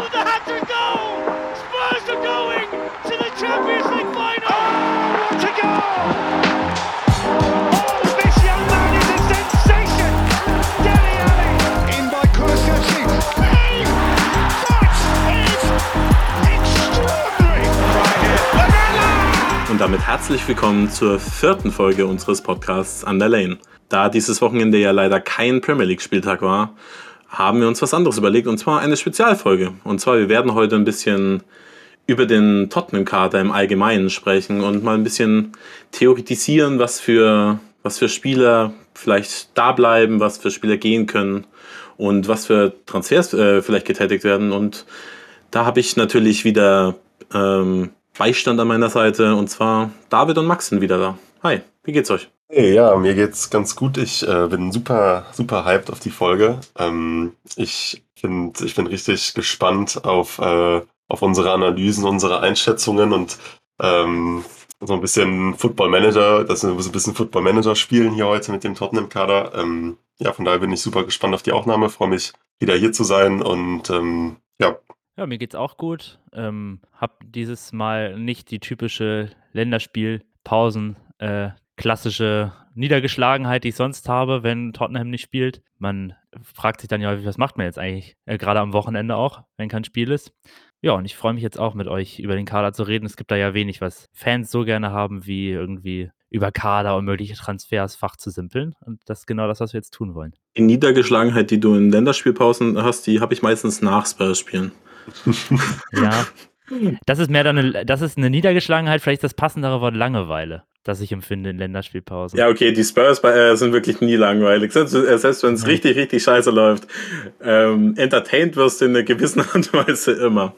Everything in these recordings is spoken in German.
with the hat-trick goal! Spurs are going to the Champions League final! Oh, what a goal! Oh, this young man is a sensation! Dele Alli! In by Kulusevski. Hey, that is extraordinary! Lamella! Und damit herzlich willkommen zur vierten Folge unseres Podcasts Under Lane. Da dieses Wochenende ja leider kein Premier League Spieltag war, haben wir uns was anderes überlegt und zwar eine Spezialfolge. Und zwar, wir werden heute ein bisschen über den Tottenham-Kader im Allgemeinen sprechen und mal ein bisschen theoretisieren, was für, was für Spieler vielleicht da bleiben, was für Spieler gehen können und was für Transfers äh, vielleicht getätigt werden. Und da habe ich natürlich wieder ähm, Beistand an meiner Seite und zwar David und Max sind wieder da. Hi, wie geht's euch? Hey, ja, mir geht's ganz gut. Ich äh, bin super, super hyped auf die Folge. Ähm, ich find, ich bin richtig gespannt auf, äh, auf unsere Analysen, unsere Einschätzungen und ähm, so ein bisschen Football Manager, dass wir so ein bisschen Football Manager spielen hier heute mit dem Tottenham-Kader. Ähm, ja, von daher bin ich super gespannt auf die Aufnahme, freue mich wieder hier zu sein und ähm, ja, Ja, mir geht's auch gut. Ähm, hab dieses Mal nicht die typische Länderspielpausen, äh, klassische Niedergeschlagenheit, die ich sonst habe, wenn Tottenham nicht spielt. Man fragt sich dann ja häufig, was macht man jetzt eigentlich? Äh, Gerade am Wochenende auch, wenn kein Spiel ist. Ja, und ich freue mich jetzt auch mit euch über den Kader zu reden. Es gibt da ja wenig, was Fans so gerne haben, wie irgendwie über Kader und mögliche Transfers fach zu simpeln. Und das ist genau das, was wir jetzt tun wollen. Die Niedergeschlagenheit, die du in Länderspielpausen hast, die habe ich meistens nach Spurs-Spielen. Ja. Das ist mehr dann eine, das ist eine Niedergeschlagenheit, vielleicht das passendere Wort Langeweile, das ich empfinde in Länderspielpausen. Ja, okay, die Spurs äh, sind wirklich nie langweilig. Selbst, äh, selbst wenn es Ja. richtig, richtig scheiße läuft, ähm, entertained wirst du in einer gewissen Art und Weise immer.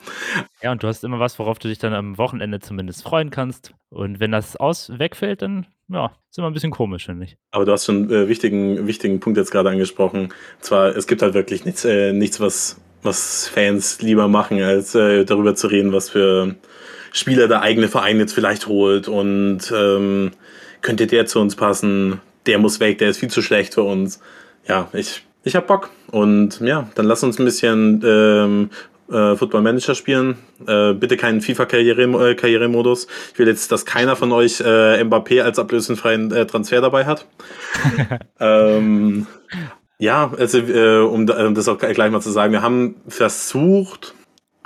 Ja, und du hast immer was, worauf du dich dann am Wochenende zumindest freuen kannst. Und wenn das aus wegfällt, dann ja, ist immer ein bisschen komisch, finde ich. Aber du hast schon einen äh, wichtigen, wichtigen Punkt jetzt gerade angesprochen. Zwar, es gibt halt wirklich nichts, äh, nichts was, was Fans lieber machen, als äh, darüber zu reden, was für Spieler der eigene Verein jetzt vielleicht holt und ähm, könnte der zu uns passen, der muss weg, der ist viel zu schlecht für uns. Ja, ich, ich hab Bock. Und ja, dann lass uns ein bisschen ähm, äh, Football Manager spielen. Äh, bitte keinen FIFA-Karrieremodus. Äh, Karrieremodus. ich will jetzt, dass keiner von euch äh, Mbappé als ablösenfreien äh, Transfer dabei hat. ähm, ja, also, äh, um das auch gleich mal zu sagen, wir haben versucht,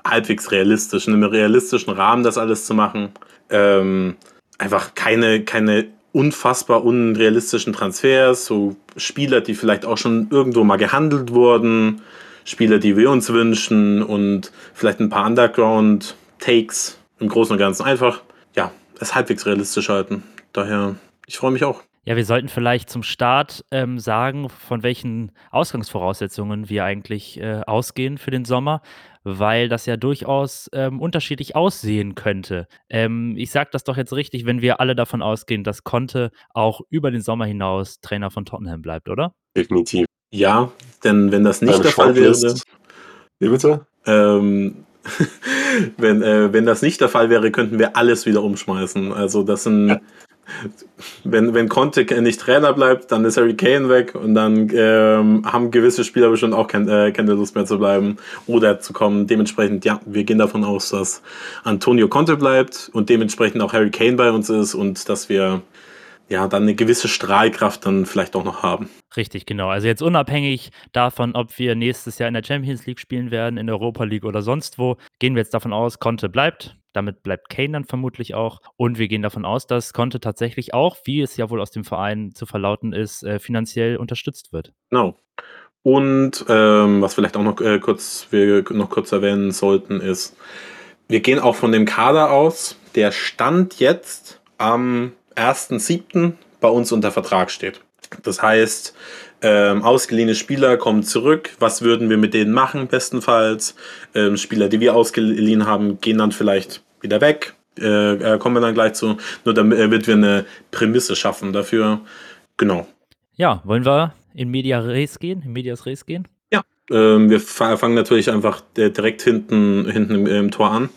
halbwegs realistisch, in einem realistischen Rahmen das alles zu machen. Ähm, einfach keine, keine unfassbar unrealistischen Transfers, so Spieler, die vielleicht auch schon irgendwo mal gehandelt wurden, Spieler, die wir uns wünschen und vielleicht ein paar Underground-Takes im Großen und Ganzen. Einfach, ja, es halbwegs realistisch halten. Daher, ich freue mich auch. Ja, wir sollten vielleicht zum Start ähm, sagen, von welchen Ausgangsvoraussetzungen wir eigentlich äh, ausgehen für den Sommer, weil das ja durchaus ähm, unterschiedlich aussehen könnte. Ähm, ich sage das doch jetzt richtig, wenn wir alle davon ausgehen, dass Conte auch über den Sommer hinaus Trainer von Tottenham bleibt, oder? definitiv. Ja, denn wenn das nicht der Fall wäre. Wie bitte? Ähm, wenn, äh, wenn das nicht der Fall wäre, könnten wir alles wieder umschmeißen. Also das sind, wenn, wenn Conte nicht Trainer bleibt, dann ist Harry Kane weg und dann ähm, haben gewisse Spieler bestimmt auch kein, äh, keine Lust mehr zu bleiben oder zu kommen. Dementsprechend, ja, wir gehen davon aus, dass Antonio Conte bleibt und dementsprechend auch Harry Kane bei uns ist und dass wir ja dann eine gewisse Strahlkraft dann vielleicht auch noch haben. Richtig, genau. Also jetzt unabhängig davon, ob wir nächstes Jahr in der Champions League spielen werden, in der Europa League oder sonst wo, gehen wir jetzt davon aus, Conte bleibt. Damit bleibt Kane dann vermutlich auch. Und wir gehen davon aus, dass Conte tatsächlich auch, wie es ja wohl aus dem Verein zu verlauten ist, äh, finanziell unterstützt wird. Genau. Und ähm, was vielleicht auch noch äh, kurz wir noch kurz erwähnen sollten, ist, wir gehen auch von dem Kader aus, der Stand jetzt am 1.7. bei uns unter Vertrag steht. Das heißt, ähm, ausgeliehene Spieler kommen zurück. Was würden wir mit denen machen, bestenfalls? Ähm, Spieler, die wir ausgeliehen haben, gehen dann vielleicht wieder weg. Äh, äh, kommen wir dann gleich zu. Nur damit wir eine Prämisse schaffen dafür. Genau. Ja, wollen wir in Media Res gehen, in Medias Res gehen? Ähm, wir fa- fangen natürlich einfach äh, direkt hinten, hinten im, im Tor an.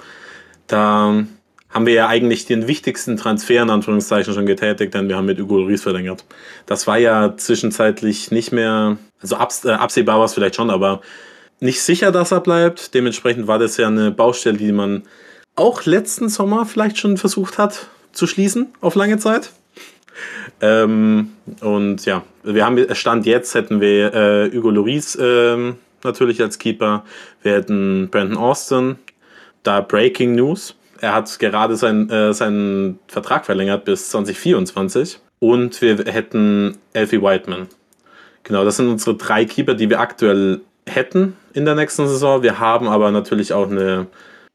Da haben wir ja eigentlich den wichtigsten Transfer in Anführungszeichen schon getätigt, denn wir haben mit Hugo Lloris verlängert. Das war ja zwischenzeitlich nicht mehr, also abs äh, absehbar war es vielleicht schon, aber nicht sicher, dass er bleibt. Dementsprechend war das ja eine Baustelle, die man auch letzten Sommer vielleicht schon versucht hat zu schließen auf lange Zeit. Ähm, und ja, wir haben Stand jetzt hätten wir äh, Hugo Lloris ähm, natürlich als Keeper. Wir hätten Brandon Austin. Da Breaking News. Er hat gerade sein, äh, seinen Vertrag verlängert bis 2024. Und wir hätten Elfie Whiteman. Genau, das sind unsere drei Keeper, die wir aktuell hätten in der nächsten Saison. Wir haben aber natürlich auch eine,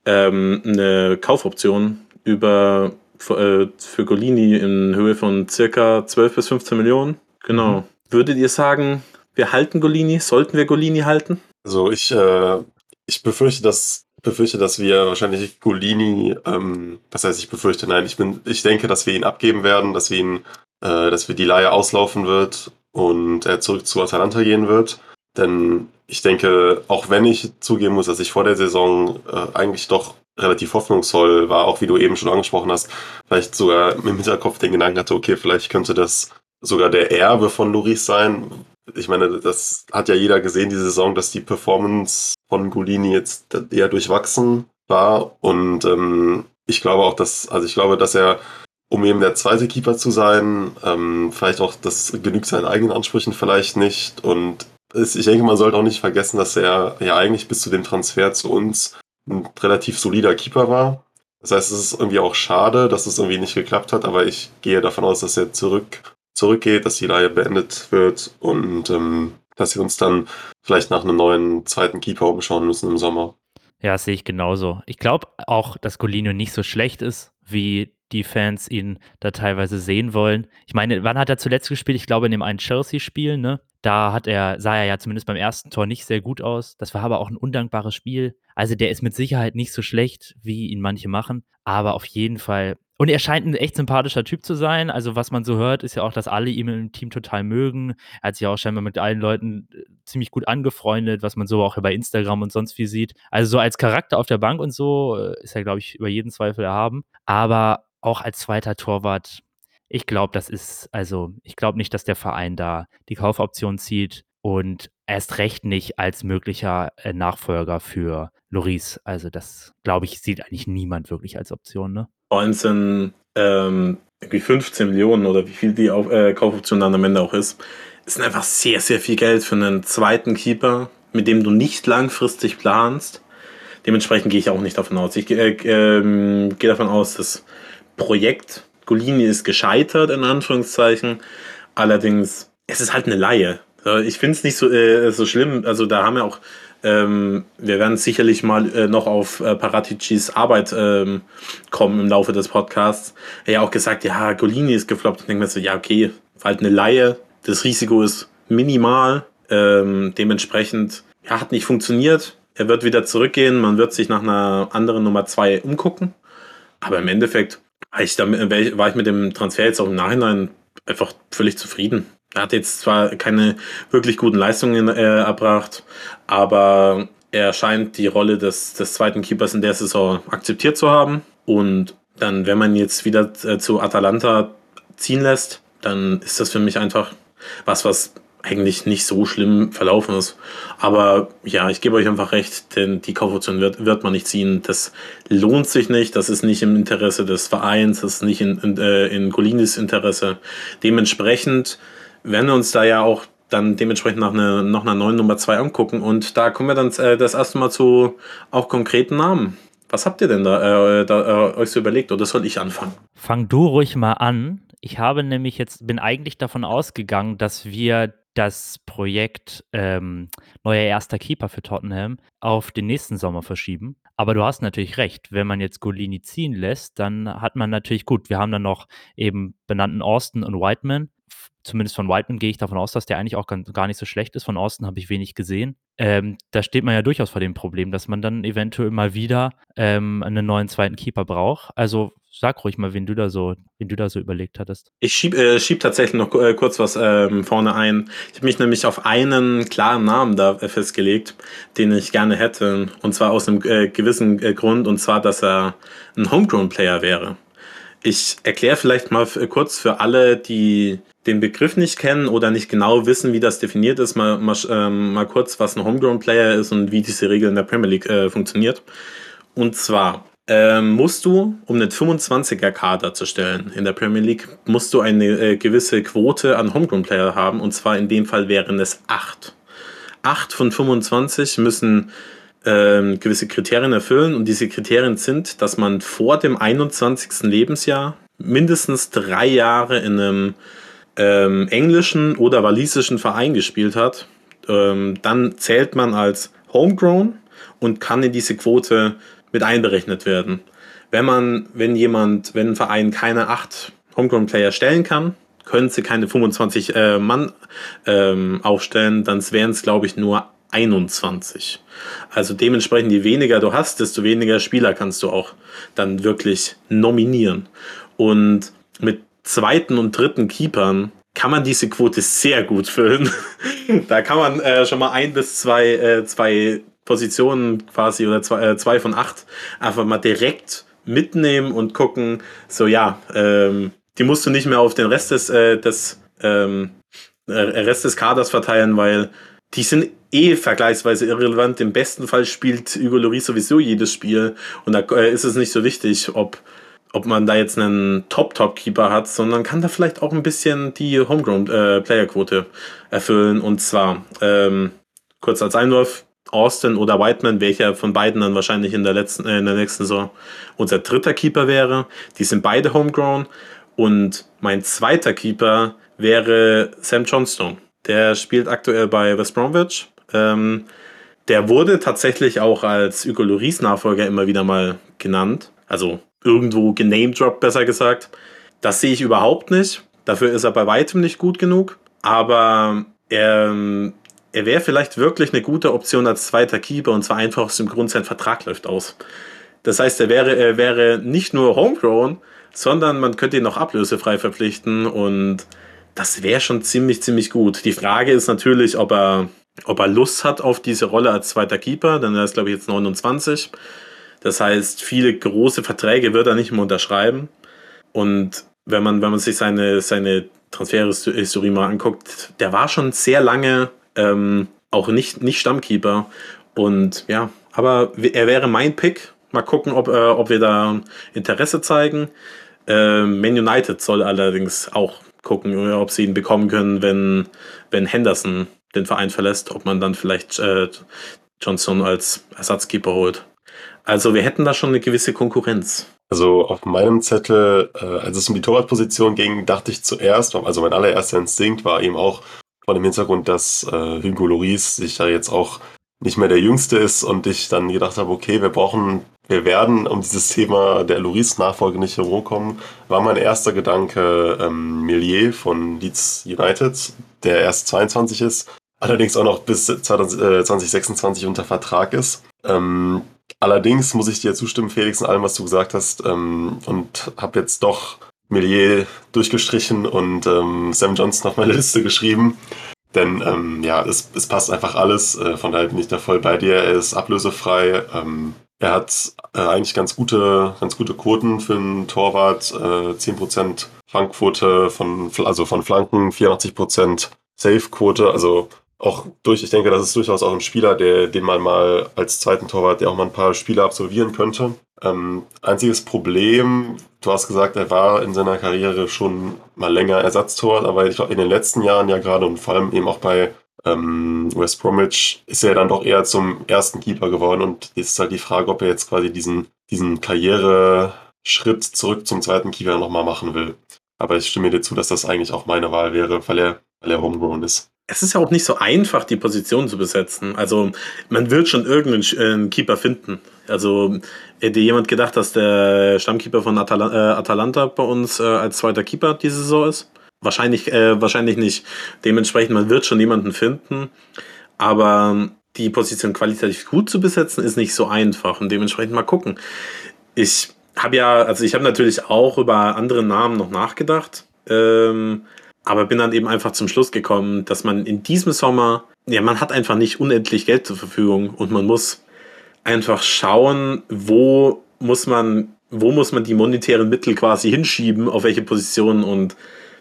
ähm, eine Kaufoption über für, äh, für Golini in Höhe von circa 12 bis 15 Millionen. Genau. Mhm. Würdet ihr sagen, wir halten Golini? Sollten wir Golini halten? Also ich, äh, ich befürchte, dass befürchte, dass wir wahrscheinlich Golini, ähm, was heißt ich befürchte, nein, ich bin, ich denke, dass wir ihn abgeben werden, dass wir ihn, äh, dass wir die Leihe auslaufen wird und er zurück zu Atalanta gehen wird. Denn ich denke, auch wenn ich zugeben muss, dass ich vor der Saison äh, eigentlich doch relativ hoffnungsvoll war, auch wie du eben schon angesprochen hast, vielleicht sogar im Hinterkopf den Gedanken hatte, okay, vielleicht könnte das sogar der Erbe von Loris sein. Ich meine, das hat ja jeder gesehen, die Saison, dass die Performance von Golini jetzt eher durchwachsen war. Und ähm, ich glaube auch, dass, also ich glaube, dass er, um eben der zweite Keeper zu sein, ähm, vielleicht auch, das genügt seinen eigenen Ansprüchen vielleicht nicht. Und es, ich denke, man sollte auch nicht vergessen, dass er ja eigentlich bis zu dem Transfer zu uns ein relativ solider Keeper war. Das heißt, es ist irgendwie auch schade, dass es irgendwie nicht geklappt hat, aber ich gehe davon aus, dass er zurück, zurückgeht, dass die Leihe beendet wird und ähm, dass sie uns dann vielleicht nach einem neuen zweiten Keeper umschauen müssen im Sommer. Ja, sehe ich genauso. Ich glaube auch, dass Golino nicht so schlecht ist, wie die Fans ihn da teilweise sehen wollen. Ich meine, wann hat er zuletzt gespielt? Ich glaube, in dem einen Chelsea-Spiel, ne? Da hat er, sah er ja zumindest beim ersten Tor nicht sehr gut aus. Das war aber auch ein undankbares Spiel. Also der ist mit Sicherheit nicht so schlecht, wie ihn manche machen. Aber auf jeden Fall. Und er scheint ein echt sympathischer Typ zu sein. Also, was man so hört, ist ja auch, dass alle ihn im Team total mögen. Er hat sich auch scheinbar mit allen Leuten äh, ziemlich gut angefreundet, was man so auch bei Instagram und sonst viel sieht. Also, so als Charakter auf der Bank und so äh, ist er, glaube ich, über jeden Zweifel erhaben. Aber auch als zweiter Torwart ich glaube, das ist, also, ich glaube nicht, dass der Verein da die Kaufoption zieht und erst recht nicht als möglicher äh, Nachfolger für Loris. Also, das, glaube ich, sieht eigentlich niemand wirklich als Option, ne? Vor allem sind ähm, irgendwie 15 Millionen oder wie viel die Auf äh, Kaufoption dann am Ende auch ist, ist einfach sehr, sehr viel Geld für einen zweiten Keeper, mit dem du nicht langfristig planst. Dementsprechend gehe ich auch nicht davon aus. Ich äh, äh, gehe davon aus, das Projekt Golini ist gescheitert, in Anführungszeichen. Allerdings, es ist halt eine Laie. Ich finde es nicht so, äh, so schlimm. Also da haben wir auch, ähm, wir werden sicherlich mal äh, noch auf äh, Paraticis Arbeit ähm, kommen im Laufe des Podcasts. Er hat ja auch gesagt, ja, Golini ist gefloppt. Ich denke mir so, ja, okay, halt eine Laie. Das Risiko ist minimal. Ähm, dementsprechend, ja, hat nicht funktioniert. Er wird wieder zurückgehen. Man wird sich nach einer anderen Nummer 2 umgucken. Aber im Endeffekt, war ich, damit, war ich mit dem Transfer jetzt auch im Nachhinein einfach völlig zufrieden. Er hat jetzt zwar keine wirklich guten Leistungen äh, erbracht, aber er scheint die Rolle des, des zweiten Keepers in der Saison akzeptiert zu haben. Und dann, wenn man jetzt wieder äh, zu Atalanta ziehen lässt, dann ist das für mich einfach was, was eigentlich nicht so schlimm verlaufen ist. Aber ja, ich gebe euch einfach recht, denn die Kaufoption wird, wird man nicht ziehen. Das lohnt sich nicht, das ist nicht im Interesse des Vereins, das ist nicht in, in, äh, in Colinis Interesse. Dementsprechend werden wir uns da ja auch dann dementsprechend nach einer, noch einer neuen Nummer 2 angucken. Und da kommen wir dann äh, das erste Mal zu auch konkreten Namen. Was habt ihr denn da, äh, da äh, euch so überlegt oder soll ich anfangen? Fang du ruhig mal an. Ich habe nämlich jetzt, bin eigentlich davon ausgegangen, dass wir das Projekt ähm, neuer erster Keeper für Tottenham auf den nächsten Sommer verschieben. Aber du hast natürlich recht, wenn man jetzt Golini ziehen lässt, dann hat man natürlich gut, wir haben dann noch eben benannten Austin und Whiteman. Zumindest von Whiteman gehe ich davon aus, dass der eigentlich auch gar nicht so schlecht ist. Von Austin habe ich wenig gesehen. Ähm, da steht man ja durchaus vor dem Problem, dass man dann eventuell mal wieder ähm, einen neuen zweiten Keeper braucht. Also sag ruhig mal, wen du da so, wen du da so überlegt hattest. Ich schieb, äh, schieb tatsächlich noch äh, kurz was ähm, vorne ein. Ich habe mich nämlich auf einen klaren Namen da äh, festgelegt, den ich gerne hätte. Und zwar aus einem äh, gewissen äh, Grund, und zwar, dass er ein Homegrown-Player wäre. Ich erkläre vielleicht mal kurz für alle, die den Begriff nicht kennen oder nicht genau wissen, wie das definiert ist, mal, mal, ähm, mal kurz, was ein Homegrown Player ist und wie diese Regel in der Premier League äh, funktioniert. Und zwar ähm, musst du, um einen 25er Kader zu stellen in der Premier League, musst du eine äh, gewisse Quote an Homegrown Player haben. Und zwar in dem Fall wären es acht. Acht von 25 müssen ähm, gewisse Kriterien erfüllen. Und diese Kriterien sind, dass man vor dem 21. Lebensjahr mindestens drei Jahre in einem ähm, englischen oder walisischen Verein gespielt hat. Ähm, dann zählt man als Homegrown und kann in diese Quote mit einberechnet werden. Wenn man, wenn jemand, wenn ein Verein keine acht Homegrown-Player stellen kann, können sie keine 25 äh, Mann ähm, aufstellen, dann wären es, glaube ich, nur 21. Also dementsprechend, je weniger du hast, desto weniger Spieler kannst du auch dann wirklich nominieren. Und mit zweiten und dritten Keepern kann man diese Quote sehr gut füllen. da kann man äh, schon mal ein bis zwei, äh, zwei Positionen quasi oder zwei, äh, zwei von acht einfach mal direkt mitnehmen und gucken, so ja, ähm, die musst du nicht mehr auf den Rest des, äh, des ähm, äh, Rest des Kaders verteilen, weil die sind eh vergleichsweise irrelevant. Im besten Fall spielt Hugo Lloris sowieso jedes Spiel und da äh, ist es nicht so wichtig, ob, ob man da jetzt einen Top-Top-Keeper hat, sondern kann da vielleicht auch ein bisschen die Homegrown-Player-Quote äh, erfüllen. Und zwar, ähm, kurz als Einwurf, Austin oder Whiteman, welcher von beiden dann wahrscheinlich in der, letzten, äh, in der nächsten Saison unser dritter Keeper wäre. Die sind beide homegrown. Und mein zweiter Keeper wäre Sam Johnstone. Der spielt aktuell bei West Bromwich. Ähm, der wurde tatsächlich auch als Hugo Lloris Nachfolger immer wieder mal genannt. Also irgendwo genamedroppt, besser gesagt. Das sehe ich überhaupt nicht. Dafür ist er bei weitem nicht gut genug. Aber er er wäre vielleicht wirklich eine gute Option als zweiter Keeper und zwar einfach aus dem Grund, sein Vertrag läuft aus. Das heißt, er wäre, er wäre nicht nur homegrown, sondern man könnte ihn noch ablösefrei verpflichten und das wäre schon ziemlich, ziemlich gut. Die Frage ist natürlich, ob er, ob er Lust hat auf diese Rolle als zweiter Keeper, denn er ist, glaube ich, jetzt 29. Das heißt, viele große Verträge wird er nicht mehr unterschreiben. Und wenn man, wenn man sich seine, seine Transferhistorie mal anguckt, der war schon sehr lange ähm, auch nicht, nicht Stammkeeper. Und ja, aber er wäre mein Pick. Mal gucken, ob, äh, ob wir da Interesse zeigen. Äh, Man United soll allerdings auch gucken, ob sie ihn bekommen können, wenn, wenn Henderson den Verein verlässt, ob man dann vielleicht äh, Johnson als Ersatzkeeper holt. Also wir hätten da schon eine gewisse Konkurrenz. Also auf meinem Zettel, äh, als es um die Torwartposition ging, dachte ich zuerst, also mein allererster Instinkt war eben auch vor dem Hintergrund, dass äh, Hugo Loris sich ja jetzt auch nicht mehr der Jüngste ist und ich dann gedacht habe, okay, wir brauchen, wir werden um dieses Thema der Loris-Nachfolge nicht herumkommen, war mein erster Gedanke ähm, Millier von Leeds United, der erst 22 ist, allerdings auch noch bis 2026 äh, unter Vertrag ist. Ähm, allerdings muss ich dir zustimmen, Felix, in allem, was du gesagt hast ähm, und habe jetzt doch Millier durchgestrichen und ähm, Sam Johnson auf meine Liste geschrieben. Denn ähm, ja, es, es passt einfach alles. Äh, von daher bin ich da voll bei dir. Er ist ablösefrei. Ähm, er hat äh, eigentlich ganz gute, ganz gute Quoten für einen Torwart. Äh, 10% Fangquote von, also von Flanken, 84% Safe-Quote. Also auch durch, ich denke, das ist durchaus auch ein Spieler, der, den man mal als zweiten Torwart, der auch mal ein paar Spiele absolvieren könnte. Ähm, einziges Problem, du hast gesagt, er war in seiner Karriere schon mal länger Ersatztorwart, aber ich glaube, in den letzten Jahren ja gerade und vor allem eben auch bei ähm, West Bromwich ist er dann doch eher zum ersten Keeper geworden und jetzt ist halt die Frage, ob er jetzt quasi diesen, diesen Karriereschritt zurück zum zweiten Keeper nochmal machen will. Aber ich stimme dir zu, dass das eigentlich auch meine Wahl wäre, weil er, weil er homegrown ist es ist ja auch nicht so einfach, die Position zu besetzen. Also man wird schon irgendeinen äh, Keeper finden. Also hätte jemand gedacht, dass der Stammkeeper von Atal äh, Atalanta bei uns äh, als zweiter Keeper diese Saison ist? Wahrscheinlich, äh, wahrscheinlich nicht. Dementsprechend, man wird schon jemanden finden. Aber die Position qualitativ gut zu besetzen, ist nicht so einfach. Und dementsprechend mal gucken. Ich habe ja, also ich habe natürlich auch über andere Namen noch nachgedacht. Ähm, aber bin dann eben einfach zum Schluss gekommen, dass man in diesem Sommer, ja, man hat einfach nicht unendlich Geld zur Verfügung und man muss einfach schauen, wo muss man wo muss man die monetären Mittel quasi hinschieben, auf welche Positionen und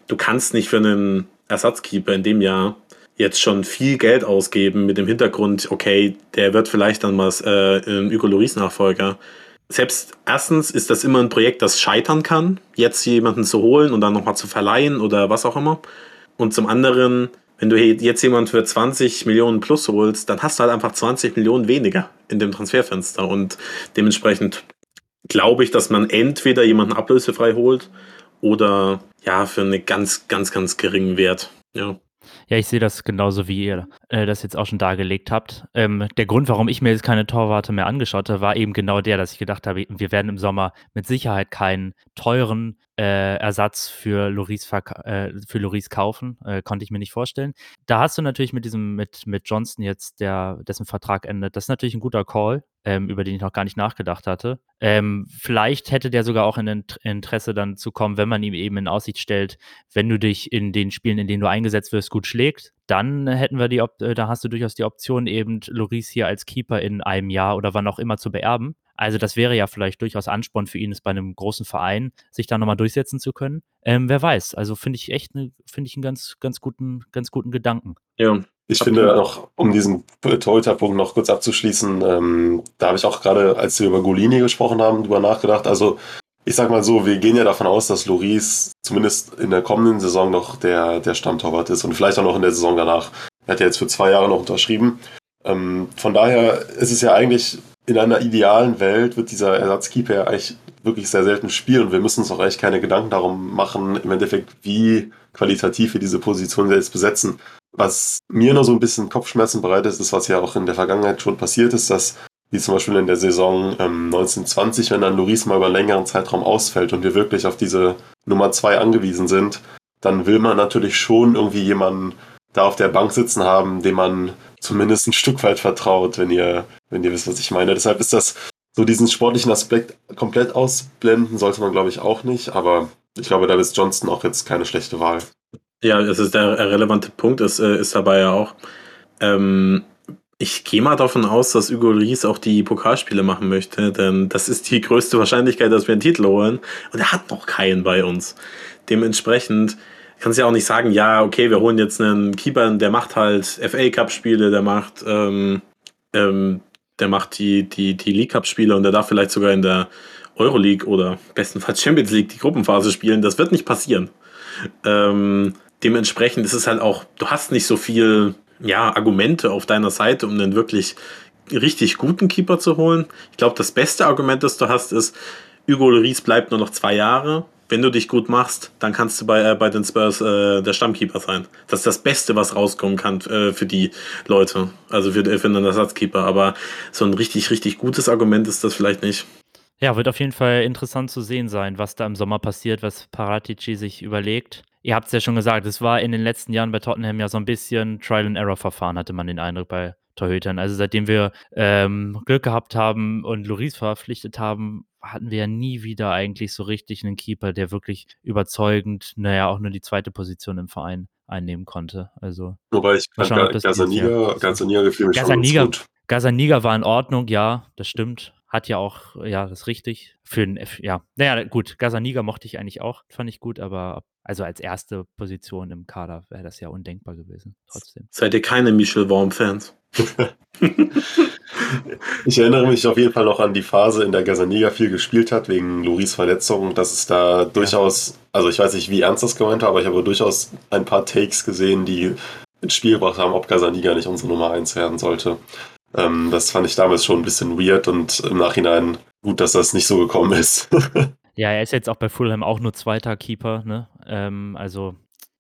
du kannst nicht für einen Ersatzkeeper in dem Jahr jetzt schon viel Geld ausgeben mit dem Hintergrund, okay, der wird vielleicht dann mal äh, Hugo Loris Nachfolger. Selbst erstens ist das immer ein Projekt, das scheitern kann, jetzt jemanden zu holen und dann nochmal zu verleihen oder was auch immer. Und zum anderen, wenn du jetzt jemanden für 20 Millionen plus holst, dann hast du halt einfach 20 Millionen weniger in dem Transferfenster. Und dementsprechend glaube ich, dass man entweder jemanden ablösefrei holt oder ja, für einen ganz, ganz, ganz geringen Wert. Ja. Ja, ich sehe das genauso wie ihr äh, das jetzt auch schon dargelegt habt. Ähm, der Grund, warum ich mir jetzt keine Torwarte mehr angeschaut habe, war eben genau der, dass ich gedacht habe, wir werden im Sommer mit Sicherheit keinen teuren äh, Ersatz für Loris, äh, für Loris kaufen. Äh, konnte ich mir nicht vorstellen. Da hast du natürlich mit diesem, mit, mit Johnston jetzt, der, dessen Vertrag endet, das ist natürlich ein guter Call, ähm, über den ich noch gar nicht nachgedacht hatte. Ähm, vielleicht hätte der sogar auch ein Interesse dann zu kommen, wenn man ihm eben in Aussicht stellt, wenn du dich in den Spielen, in denen du eingesetzt wirst, gut schlägst, dann hätten wir die, Op äh, da hast du durchaus die Option, eben Loris hier als Keeper in einem Jahr oder wann auch immer zu beerben. Also das wäre ja vielleicht durchaus Ansporn für ihn, es bei einem großen Verein sich da nochmal durchsetzen zu können. Ähm, wer weiß. Also finde ich echt ne, finde ich einen ganz, ganz guten, ganz guten Gedanken. Ja. Ich finde auch, um diesen Torhüter-Punkt noch kurz abzuschließen, ähm, da habe ich auch gerade, als wir über Golini gesprochen haben, drüber nachgedacht. Also ich sag mal so, wir gehen ja davon aus, dass Loris zumindest in der kommenden Saison noch der, der Stammtorwart ist und vielleicht auch noch in der Saison danach. Er hat ja jetzt für zwei Jahre noch unterschrieben. Ähm, von daher ist es ja eigentlich in einer idealen Welt wird dieser Ersatzkeeper eigentlich wirklich sehr selten spielen und wir müssen uns auch echt keine Gedanken darum machen, im Endeffekt, wie qualitativ wir diese Position jetzt besetzen. Was mir noch so ein bisschen Kopfschmerzen bereitet, ist, was ja auch in der Vergangenheit schon passiert ist, dass, wie zum Beispiel in der Saison ähm, 1920, wenn dann Loris mal über einen längeren Zeitraum ausfällt und wir wirklich auf diese Nummer zwei angewiesen sind, dann will man natürlich schon irgendwie jemanden da auf der Bank sitzen haben, dem man zumindest ein Stück weit vertraut, wenn ihr, wenn ihr wisst, was ich meine. Deshalb ist das so diesen sportlichen Aspekt komplett ausblenden, sollte man, glaube ich, auch nicht. Aber ich glaube, da ist Johnston auch jetzt keine schlechte Wahl. Ja, das ist der relevante Punkt, ist, äh, ist dabei ja auch. Ähm, ich gehe mal davon aus, dass Hugo Ries auch die Pokalspiele machen möchte, denn das ist die größte Wahrscheinlichkeit, dass wir einen Titel holen. Und er hat noch keinen bei uns. Dementsprechend kannst du ja auch nicht sagen, ja, okay, wir holen jetzt einen Keeper, der macht halt FA Cup-Spiele, der macht, ähm, ähm, der macht die, die, die League Cup-Spiele und der darf vielleicht sogar in der Euroleague oder bestenfalls Champions League die Gruppenphase spielen. Das wird nicht passieren. Ähm, dementsprechend ist es halt auch, du hast nicht so viel ja, Argumente auf deiner Seite, um einen wirklich richtig guten Keeper zu holen. Ich glaube, das beste Argument, das du hast, ist, Hugo Lloris bleibt nur noch zwei Jahre wenn du dich gut machst, dann kannst du bei, äh, bei den Spurs äh, der Stammkeeper sein. Das ist das Beste, was rauskommen kann äh, für die Leute, also für, für einen Ersatzkeeper. Aber so ein richtig, richtig gutes Argument ist das vielleicht nicht. Ja, wird auf jeden Fall interessant zu sehen sein, was da im Sommer passiert, was Paratici sich überlegt. Ihr habt es ja schon gesagt, es war in den letzten Jahren bei Tottenham ja so ein bisschen Trial-and-Error-Verfahren, hatte man den Eindruck bei Torhütern. Also seitdem wir ähm, Glück gehabt haben und Loris verpflichtet haben, hatten wir ja nie wieder eigentlich so richtig einen Keeper, der wirklich überzeugend, naja, auch nur die zweite Position im Verein einnehmen konnte. Also, Wobei ich schauen, Gazaniga, gefiel mir Gazaniga, schon gut. Gazaniga war in Ordnung, ja, das stimmt. Hat ja auch, ja, das ist richtig. Für ein F, ja. Naja, gut, Gazaniga mochte ich eigentlich auch, fand ich gut, aber also als erste Position im Kader wäre das ja undenkbar gewesen. Trotzdem. Seid ihr keine Michel Worm-Fans? ich erinnere mich auf jeden Fall noch an die Phase, in der Gazaniga viel gespielt hat, wegen Loris Verletzung, dass es da durchaus, also ich weiß nicht, wie ernst das gemeint war, aber ich habe durchaus ein paar Takes gesehen, die ins Spiel gebracht haben, ob Gazaniga nicht unsere Nummer 1 werden sollte. Ähm, das fand ich damals schon ein bisschen weird und im Nachhinein gut, dass das nicht so gekommen ist. ja, er ist jetzt auch bei Fulham auch nur zweiter Keeper, ne? Ähm, also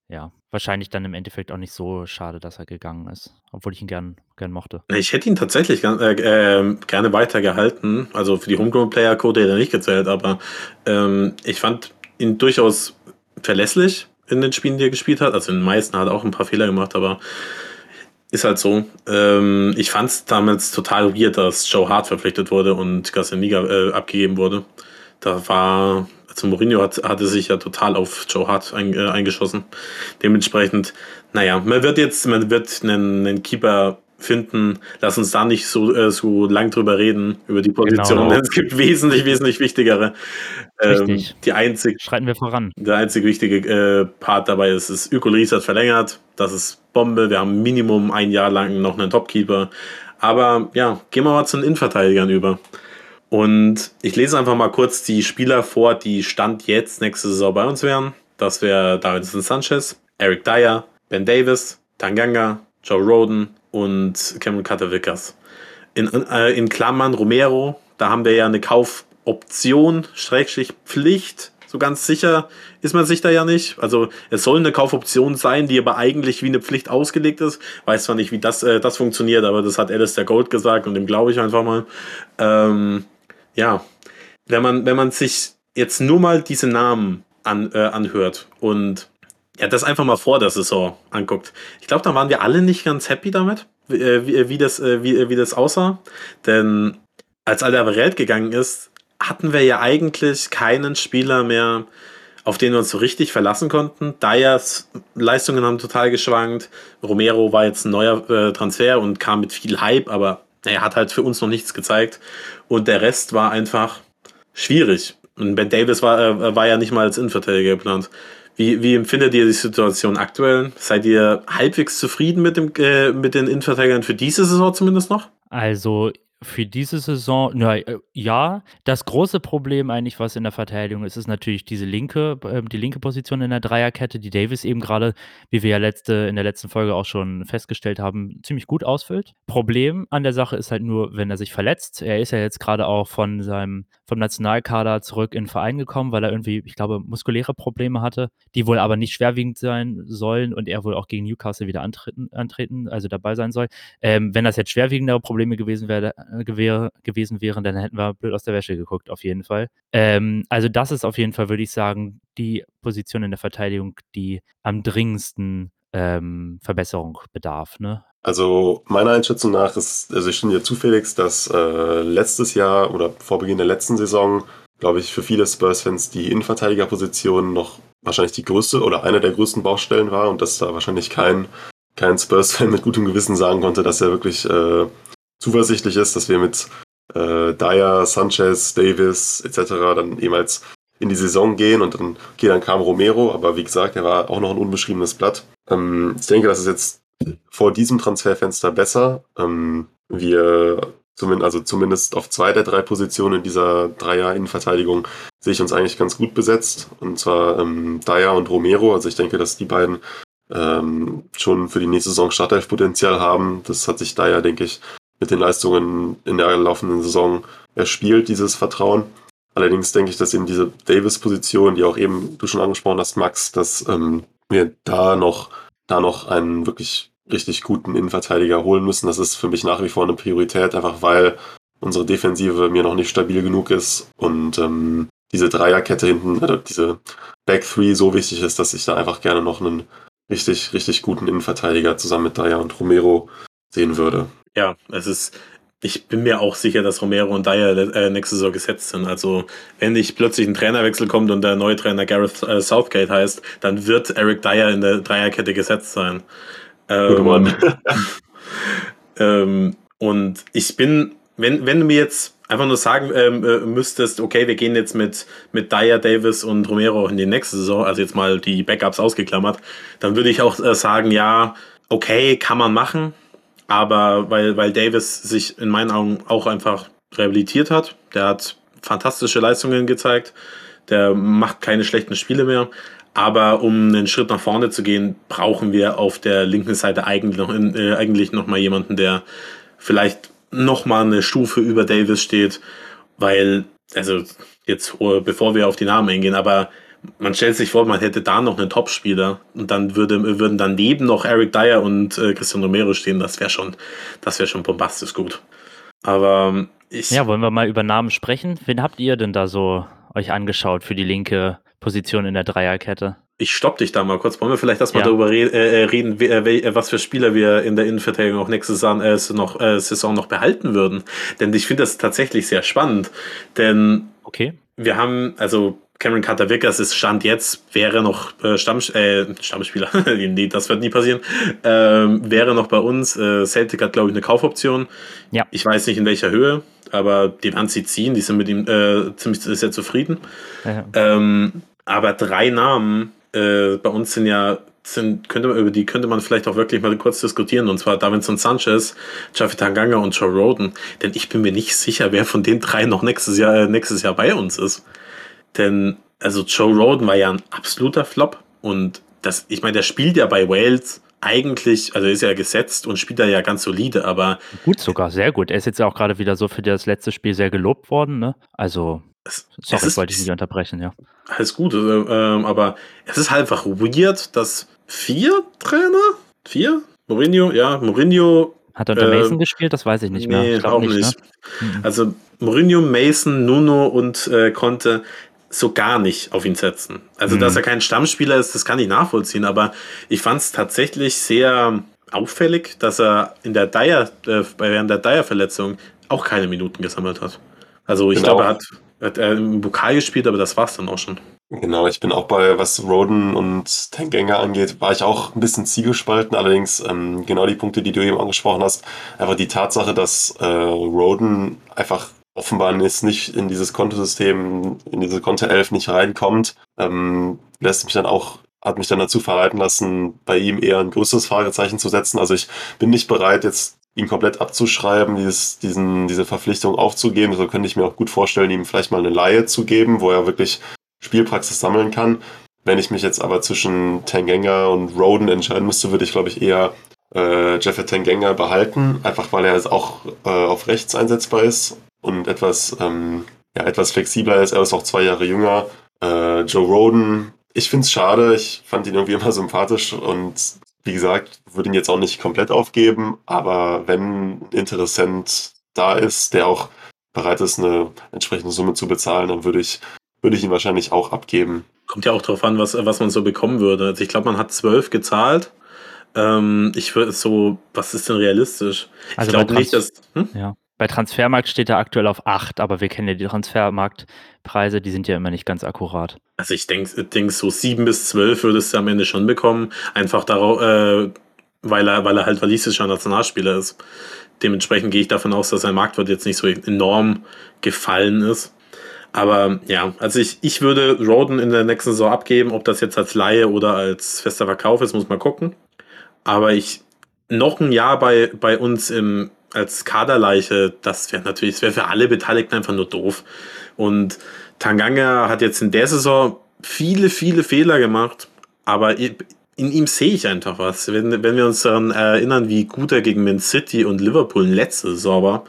ja, wahrscheinlich dann im Endeffekt auch nicht so schade, dass er gegangen ist, obwohl ich ihn gern, gern mochte. Ich hätte ihn tatsächlich gern, äh, äh, gerne weiter gehalten. Also für die Homegrown-Player-Code hätte er nicht gezählt, aber ähm, ich fand ihn durchaus verlässlich in den Spielen, die er gespielt hat. Also in den meisten hat er auch ein paar Fehler gemacht, aber ist halt so. Ähm, ich fand es damals total weird, dass Joe Hart verpflichtet wurde und Gazzaniga äh, abgegeben wurde. Da war also Mourinho hat, hatte sich ja total auf Joe Hart ein, äh, eingeschossen. Dementsprechend, naja, man wird jetzt, man wird einen, einen Keeper finden, lass uns da nicht so, äh, so lang drüber reden, über die Position, genau. es gibt wesentlich, wesentlich wichtigere. Ähm, die einzig, Schreiten wir voran. Der einzige wichtige äh, Part dabei ist, ist Ökolis hat verlängert, das ist Bombe, wir haben Minimum ein Jahr lang noch einen Topkeeper, aber ja, gehen wir mal zu den Innenverteidigern über. Und ich lese einfach mal kurz die Spieler vor, die Stand jetzt nächste Saison bei uns wären. Das wäre Davidson Sanchez, Eric Dyer, Ben Davis, Tanganga, Joe Roden und Cameron Carter Vickers. In, äh, in Klammern Romero, da haben wir ja eine Kaufoption, Schrägstrich Pflicht. So ganz sicher ist man sich da ja nicht. Also es soll eine Kaufoption sein, die aber eigentlich wie eine Pflicht ausgelegt ist. Weiß zwar nicht, wie das, äh, das funktioniert, aber das hat Alistair Gold gesagt und dem glaube ich einfach mal. Ähm, ja, wenn man, wenn man sich jetzt nur mal diese Namen an, äh, anhört und ja, das einfach mal vor der Saison anguckt. Ich glaube, da waren wir alle nicht ganz happy damit, wie, äh, wie, wie das, äh, wie, wie das aussah. Denn als Alderweireld gegangen ist, hatten wir ja eigentlich keinen Spieler mehr, auf den wir uns so richtig verlassen konnten. Dyers Leistungen haben total geschwankt. Romero war jetzt ein neuer äh, Transfer und kam mit viel Hype, aber er hat halt für uns noch nichts gezeigt. Und der Rest war einfach schwierig. Und Ben Davis war, äh, war ja nicht mal als Innenverteidiger geplant. Wie, wie empfindet ihr die Situation aktuell? Seid ihr halbwegs zufrieden mit, dem, äh, mit den Innenverteidigern für diese Saison zumindest noch? Also für diese Saison, na, äh, ja, das große Problem eigentlich, was in der Verteidigung ist, ist natürlich diese linke, äh, die linke Position in der Dreierkette, die Davis eben gerade, wie wir ja letzte, in der letzten Folge auch schon festgestellt haben, ziemlich gut ausfüllt. Problem an der Sache ist halt nur, wenn er sich verletzt. Er ist ja jetzt gerade auch von seinem vom Nationalkader zurück in den Verein gekommen, weil er irgendwie, ich glaube, muskuläre Probleme hatte, die wohl aber nicht schwerwiegend sein sollen und er wohl auch gegen Newcastle wieder antreten, antreten also dabei sein soll. Ähm, wenn das jetzt schwerwiegendere Probleme gewesen, wäre, gewähr, gewesen wären, dann hätten wir blöd aus der Wäsche geguckt, auf jeden Fall. Ähm, also das ist auf jeden Fall, würde ich sagen, die Position in der Verteidigung, die am dringendsten ähm, Verbesserung bedarf. Ne? Also meiner Einschätzung nach ist, also ich finde ja zufällig, dass äh, letztes Jahr oder vor Beginn der letzten Saison, glaube ich, für viele Spurs-Fans die Innenverteidigerposition noch wahrscheinlich die größte oder eine der größten Baustellen war und dass da wahrscheinlich kein, kein Spurs-Fan mit gutem Gewissen sagen konnte, dass er wirklich äh, zuversichtlich ist, dass wir mit äh, Dyer, Sanchez, Davis etc. dann ehemals in die Saison gehen und dann, okay, dann kam Romero, aber wie gesagt, er war auch noch ein unbeschriebenes Blatt. Ähm, ich denke, dass es jetzt vor diesem Transferfenster besser. Ähm, wir zumindest, also zumindest auf zwei der drei Positionen in dieser Dreier-Innenverteidigung sehe ich uns eigentlich ganz gut besetzt. Und zwar ähm, Dyer und Romero. Also ich denke, dass die beiden ähm, schon für die nächste Saison Startelf-Potenzial haben. Das hat sich Dyer, denke ich, mit den Leistungen in der laufenden Saison erspielt, dieses Vertrauen. Allerdings denke ich, dass eben diese Davis-Position, die auch eben du schon angesprochen hast, Max, dass ähm, wir da noch da noch einen wirklich richtig guten Innenverteidiger holen müssen. Das ist für mich nach wie vor eine Priorität, einfach weil unsere Defensive mir noch nicht stabil genug ist und ähm, diese Dreierkette hinten, also diese Back Three so wichtig ist, dass ich da einfach gerne noch einen richtig, richtig guten Innenverteidiger zusammen mit Dyer und Romero sehen würde. Ja, es ist, ich bin mir auch sicher, dass Romero und Dyer äh, nächste Saison gesetzt sind. Also, wenn nicht plötzlich ein Trainerwechsel kommt und der neue Trainer Gareth äh, Southgate heißt, dann wird Eric Dyer in der Dreierkette gesetzt sein. Ähm, ähm, und ich bin, wenn, wenn du mir jetzt einfach nur sagen ähm, äh, müsstest, okay, wir gehen jetzt mit, mit Dyer, Davis und Romero in die nächste Saison, also jetzt mal die Backups ausgeklammert, dann würde ich auch äh, sagen, ja, okay, kann man machen aber weil, weil Davis sich in meinen Augen auch einfach rehabilitiert hat. Der hat fantastische Leistungen gezeigt. Der macht keine schlechten Spiele mehr. Aber um einen Schritt nach vorne zu gehen, brauchen wir auf der linken Seite eigentlich noch, äh, eigentlich noch mal jemanden, der vielleicht noch mal eine Stufe über Davis steht. Weil, also jetzt, bevor wir auf die Namen eingehen, aber man stellt sich vor, man hätte da noch einen Topspieler und dann würde, würden daneben noch Eric Dyer und äh, Christian Romero stehen. Das wäre schon, das wäre schon bombastisch gut. Aber ähm, ich. Ja, wollen wir mal über Namen sprechen? Wen habt ihr denn da so euch angeschaut für die linke Position in der Dreierkette? Ich stopp dich da mal kurz. Wollen wir vielleicht erstmal ja. darüber re äh, äh reden, äh, was für Spieler wir in der Innenverteidigung auch nächste Saison, äh, noch, Saison noch behalten würden? Denn ich finde das tatsächlich sehr spannend. Denn okay. wir haben, also Cameron Carter Vickers ist Stand jetzt, wäre noch äh, äh, Stammspieler, nee, das wird nie passieren, ähm, wäre noch bei uns. Äh, Celtic hat, glaube ich, eine Kaufoption. Ja. Ich weiß nicht in welcher Höhe, aber die werden sie ziehen, die sind mit ihm äh, ziemlich sehr zufrieden. Ja. Ähm, aber drei Namen äh, bei uns sind ja, sind, könnte man, über die könnte man vielleicht auch wirklich mal kurz diskutieren. Und zwar Davinson Sanchez, Jaffe Tanganga und Joe Roden. Denn ich bin mir nicht sicher, wer von den drei noch nächstes Jahr, äh, nächstes Jahr bei uns ist. Denn, also Joe Roden war ja ein absoluter Flop. Und das, ich meine, der spielt ja bei Wales eigentlich, also ist ja gesetzt und spielt da ja ganz solide, aber Gut sogar, sehr gut. Er ist jetzt ja auch gerade wieder so für das letzte Spiel sehr gelobt worden, ne? Also, es, es sorry, ist wollte ich nicht unterbrechen, ja. alles gut, äh, ähm, aber es ist halt einfach weird, dass vier Trainer, vier, Mourinho, ja, Mourinho, Hat er unter Äh, Mason gespielt? Das weiß ich nicht mehr. nee, Ich auch nicht. Ne? Mhm. Also Mourinho, Mason, Nuno und äh, konnte so gar nicht auf ihn setzen. Also, Mhm. dass er kein Stammspieler ist, das kann ich nachvollziehen, aber ich fand es tatsächlich sehr auffällig, dass er in der Dyer, äh, während der Dyer-Verletzung auch keine Minuten gesammelt hat. Also ich Genau. glaube, er hat, hat er im Pokal gespielt, aber das war's dann auch schon. Genau, ich bin auch bei, was Roden und Tanganga angeht, war ich auch ein bisschen zielgespalten. Allerdings ähm, genau die Punkte, die du eben angesprochen hast, einfach die Tatsache, dass äh, Roden einfach offenbar jetzt nicht in dieses Kontosystem, in diese Konto 11 nicht reinkommt, ähm, lässt mich dann auch, hat mich dann dazu verleiten lassen, bei ihm eher ein größeres Fragezeichen zu setzen. Also ich bin nicht bereit, jetzt ihn komplett abzuschreiben, dieses, diesen, diese Verpflichtung aufzugeben. So könnte ich mir auch gut vorstellen, ihm vielleicht mal eine Laie zu geben, wo er wirklich Spielpraxis sammeln kann. Wenn ich mich jetzt aber zwischen Tanganga und Roden entscheiden müsste, würde ich, glaube ich, eher äh, Jeffrey Tanganga behalten, einfach weil er jetzt auch äh, auf rechts einsetzbar ist und etwas, ähm, ja, etwas flexibler ist. Er ist auch zwei Jahre jünger. Äh, Joe Roden, ich finde es schade. Ich fand ihn irgendwie immer sympathisch und wie gesagt, würde ihn jetzt auch nicht komplett aufgeben, aber wenn ein Interessent da ist, der auch bereit ist, eine entsprechende Summe zu bezahlen, dann würde ich, würde ich ihn wahrscheinlich auch abgeben. Kommt ja auch drauf an, was, was man so bekommen würde. Also ich glaube, man hat zwölf gezahlt. Ähm, ich würde so, was ist denn realistisch? Also ich glaube nicht, dass. Hm? Ja. Bei Transfermarkt steht er aktuell auf 8, aber wir kennen ja die Transfermarktpreise, die sind ja immer nicht ganz akkurat. Also ich denke, denk, so sieben bis zwölf würdest du am Ende schon bekommen. Einfach darauf, äh, weil er, weil er halt walisischer Nationalspieler ist. Dementsprechend gehe ich davon aus, dass sein Marktwert jetzt nicht so enorm gefallen ist. Aber ja, also ich, ich würde Roden in der nächsten Saison abgeben, ob das jetzt als Laie oder als fester Verkauf ist, muss man gucken. Aber ich noch ein Jahr bei, bei uns im, als Kaderleiche, das wäre natürlich, das wäre für alle Beteiligten einfach nur doof. Und Tanganga hat jetzt in der Saison viele, viele Fehler gemacht, aber in ihm sehe ich einfach was. Wenn, wenn wir uns daran erinnern, wie gut er gegen Man City und Liverpool letzte Saison war,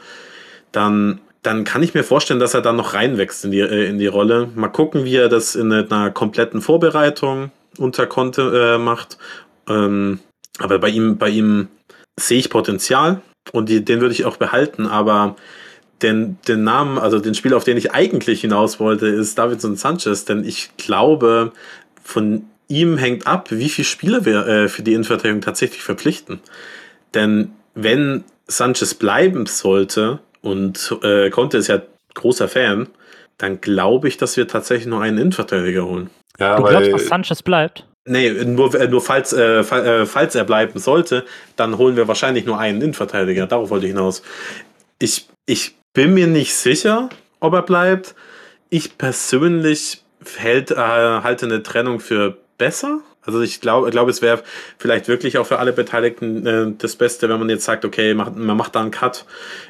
dann, dann kann ich mir vorstellen, dass er dann noch reinwächst in die, äh, in die Rolle. Mal gucken, wie er das in einer kompletten Vorbereitung unter Konte äh, macht. Ähm, aber bei ihm, bei ihm sehe ich Potenzial und die, den würde ich auch behalten, aber den, den Namen, also den Spieler, auf den ich eigentlich hinaus wollte, ist Davidson Sanchez, denn ich glaube, von ihm hängt ab, wie viele Spieler wir äh, für die Innenverteidigung tatsächlich verpflichten. Denn wenn Sanchez bleiben sollte und äh, Conte ist ja großer Fan, dann glaube ich, dass wir tatsächlich nur einen Innenverteidiger holen. Ja, du weil, glaubst, dass Sanchez bleibt? Nee, nur, nur falls, äh, falls er bleiben sollte, dann holen wir wahrscheinlich nur einen Innenverteidiger. Darauf wollte ich hinaus. Ich, ich bin mir nicht sicher, ob er bleibt. Ich persönlich hält, äh, halte eine Trennung für besser. Also ich glaube, glaub, es wäre vielleicht wirklich auch für alle Beteiligten äh, das Beste, wenn man jetzt sagt, okay, macht, man macht da einen Cut.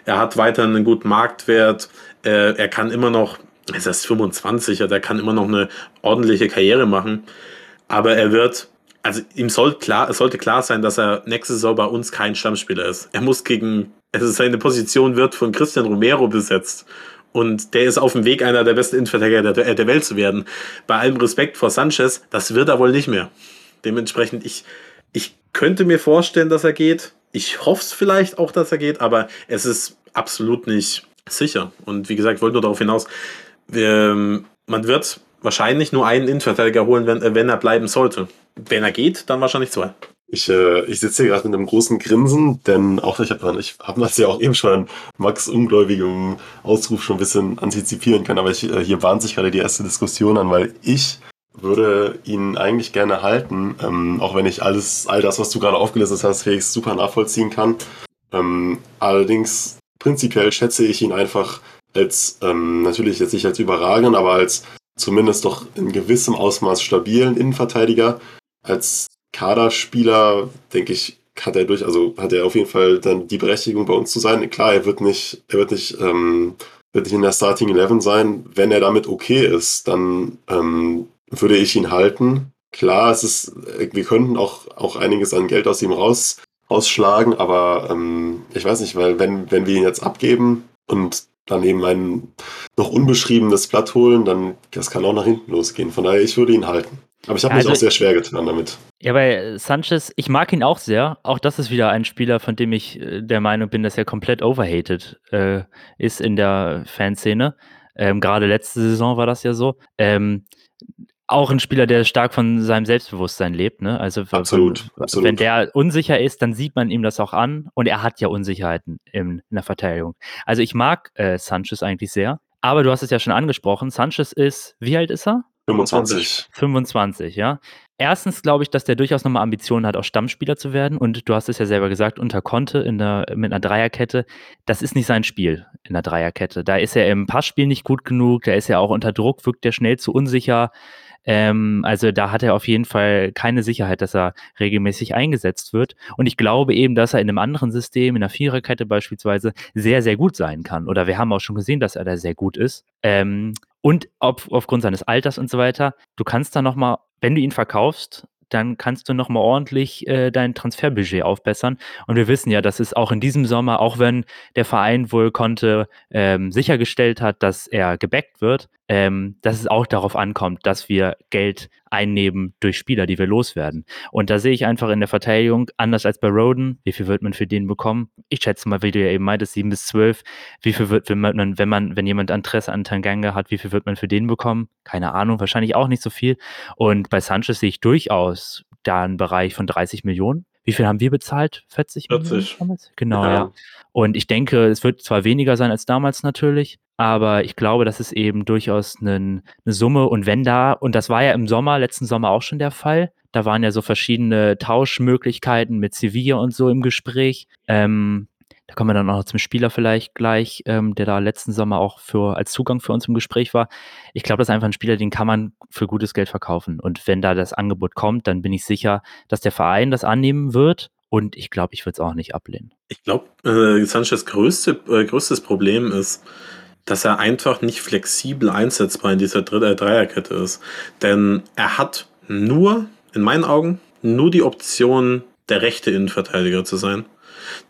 Er hat weiter einen guten Marktwert. Äh, er kann immer noch, er ist erst 25, also er kann immer noch eine ordentliche Karriere machen. Aber er wird, also ihm soll klar, es sollte klar sein, dass er nächste Saison bei uns kein Stammspieler ist. Er muss gegen, also seine Position wird von Christian Romero besetzt. Und der ist auf dem Weg, einer der besten Innenverteidiger der, der Welt zu werden. Bei allem Respekt vor Sanchez, das wird er wohl nicht mehr. Dementsprechend, ich, ich könnte mir vorstellen, dass er geht. Ich hoffe es vielleicht auch, dass er geht, aber es ist absolut nicht sicher. Und wie gesagt, ich wollte nur darauf hinaus, wir, man wird wahrscheinlich nur einen Innenverteidiger holen, wenn, wenn er bleiben sollte. Wenn er geht, dann wahrscheinlich zwei. Ich, äh, ich sitze hier gerade mit einem großen Grinsen, denn auch ich habe ich hab das ja auch eben schon an Max ungläubigem Ausruf schon ein bisschen antizipieren können, aber ich, äh, hier bahnt sich gerade die erste Diskussion an, weil ich würde ihn eigentlich gerne halten, ähm, auch wenn ich alles, all das, was du gerade aufgelistet hast, Felix, super nachvollziehen kann. Ähm, allerdings prinzipiell schätze ich ihn einfach als, ähm, natürlich jetzt nicht als überragend, aber als zumindest doch in gewissem Ausmaß stabilen Innenverteidiger, als Kaderspieler, denke ich, hat er durch, also hat er auf jeden Fall dann die Berechtigung bei uns zu sein. Klar, er wird nicht, er wird nicht, ähm, wird nicht in der Starting 11 sein. Wenn er damit okay ist, dann ähm, würde ich ihn halten. Klar, es ist, wir könnten auch, auch einiges an Geld aus ihm raus, ausschlagen, aber ähm, ich weiß nicht, weil wenn, wenn wir ihn jetzt abgeben und dann eben ein noch unbeschriebenes Blatt holen, dann das kann auch nach hinten losgehen. Von daher, ich würde ihn halten. Aber ich habe mich also, auch sehr schwer getan damit. Ja, bei Sanchez, ich mag ihn auch sehr. Auch das ist wieder ein Spieler, von dem ich äh, der Meinung bin, dass er komplett overhated äh, ist in der Fanszene. Ähm, Gerade letzte Saison war das ja so. Ähm, auch ein Spieler, der stark von seinem Selbstbewusstsein lebt. Ne? Also absolut, wenn, absolut. wenn der unsicher ist, dann sieht man ihm das auch an. Und er hat ja Unsicherheiten in, in der Verteidigung. Also ich mag äh, Sanchez eigentlich sehr. Aber du hast es ja schon angesprochen. Sanchez ist, wie alt ist er? 25. 25, ja. Erstens glaube ich, dass der durchaus nochmal Ambitionen hat, auch Stammspieler zu werden. Und du hast es ja selber gesagt, unter Conte in der, mit einer Dreierkette, das ist nicht sein Spiel in der Dreierkette. Da ist er im Passspiel nicht gut genug, da ist er auch unter Druck, wirkt er schnell zu unsicher. Ähm, also da hat er auf jeden Fall keine Sicherheit, dass er regelmäßig eingesetzt wird. Und ich glaube eben, dass er in einem anderen System, in der Viererkette beispielsweise, sehr, sehr gut sein kann. Oder wir haben auch schon gesehen, dass er da sehr gut ist. Ähm, und auf, aufgrund seines Alters und so weiter, du kannst da nochmal, wenn du ihn verkaufst, dann kannst du nochmal ordentlich äh, dein Transferbudget aufbessern. Und wir wissen ja, dass es auch in diesem Sommer, auch wenn der Verein wohl konnte, ähm, sichergestellt hat, dass er gebackt wird, ähm, dass es auch darauf ankommt, dass wir Geld einnehmen durch Spieler, die wir loswerden. Und da sehe ich einfach in der Verteidigung, anders als bei Roden, wie viel wird man für den bekommen? Ich schätze mal, wie du ja eben meintest, 7 bis 12. Wie viel wird, wenn man, wenn man, wenn jemand Interesse an Tanganga hat, wie viel wird man für den bekommen? Keine Ahnung, wahrscheinlich auch nicht so viel. Und bei Sanchez sehe ich durchaus da einen Bereich von 30 Millionen. Wie viel haben wir bezahlt? 40, 40. Millionen Genau, ja. ja. Und ich denke, es wird zwar weniger sein als damals natürlich, aber ich glaube, das ist eben durchaus eine, eine Summe. Und wenn da, und das war ja im Sommer, letzten Sommer auch schon der Fall, da waren ja so verschiedene Tauschmöglichkeiten mit Sevilla und so im Gespräch. Ähm, da kommen wir dann auch noch zum Spieler vielleicht gleich, ähm, der da letzten Sommer auch für, als Zugang für uns im Gespräch war. Ich glaube, das ist einfach ein Spieler, den kann man für gutes Geld verkaufen. Und wenn da das Angebot kommt, dann bin ich sicher, dass der Verein das annehmen wird. Und ich glaube, ich würde es auch nicht ablehnen. Ich glaube, äh, Sanchez größte, äh, größtes Problem ist, dass er einfach nicht flexibel einsetzbar in dieser äh, Dreierkette ist. Denn er hat nur, in meinen Augen, nur die Option, der rechte Innenverteidiger zu sein.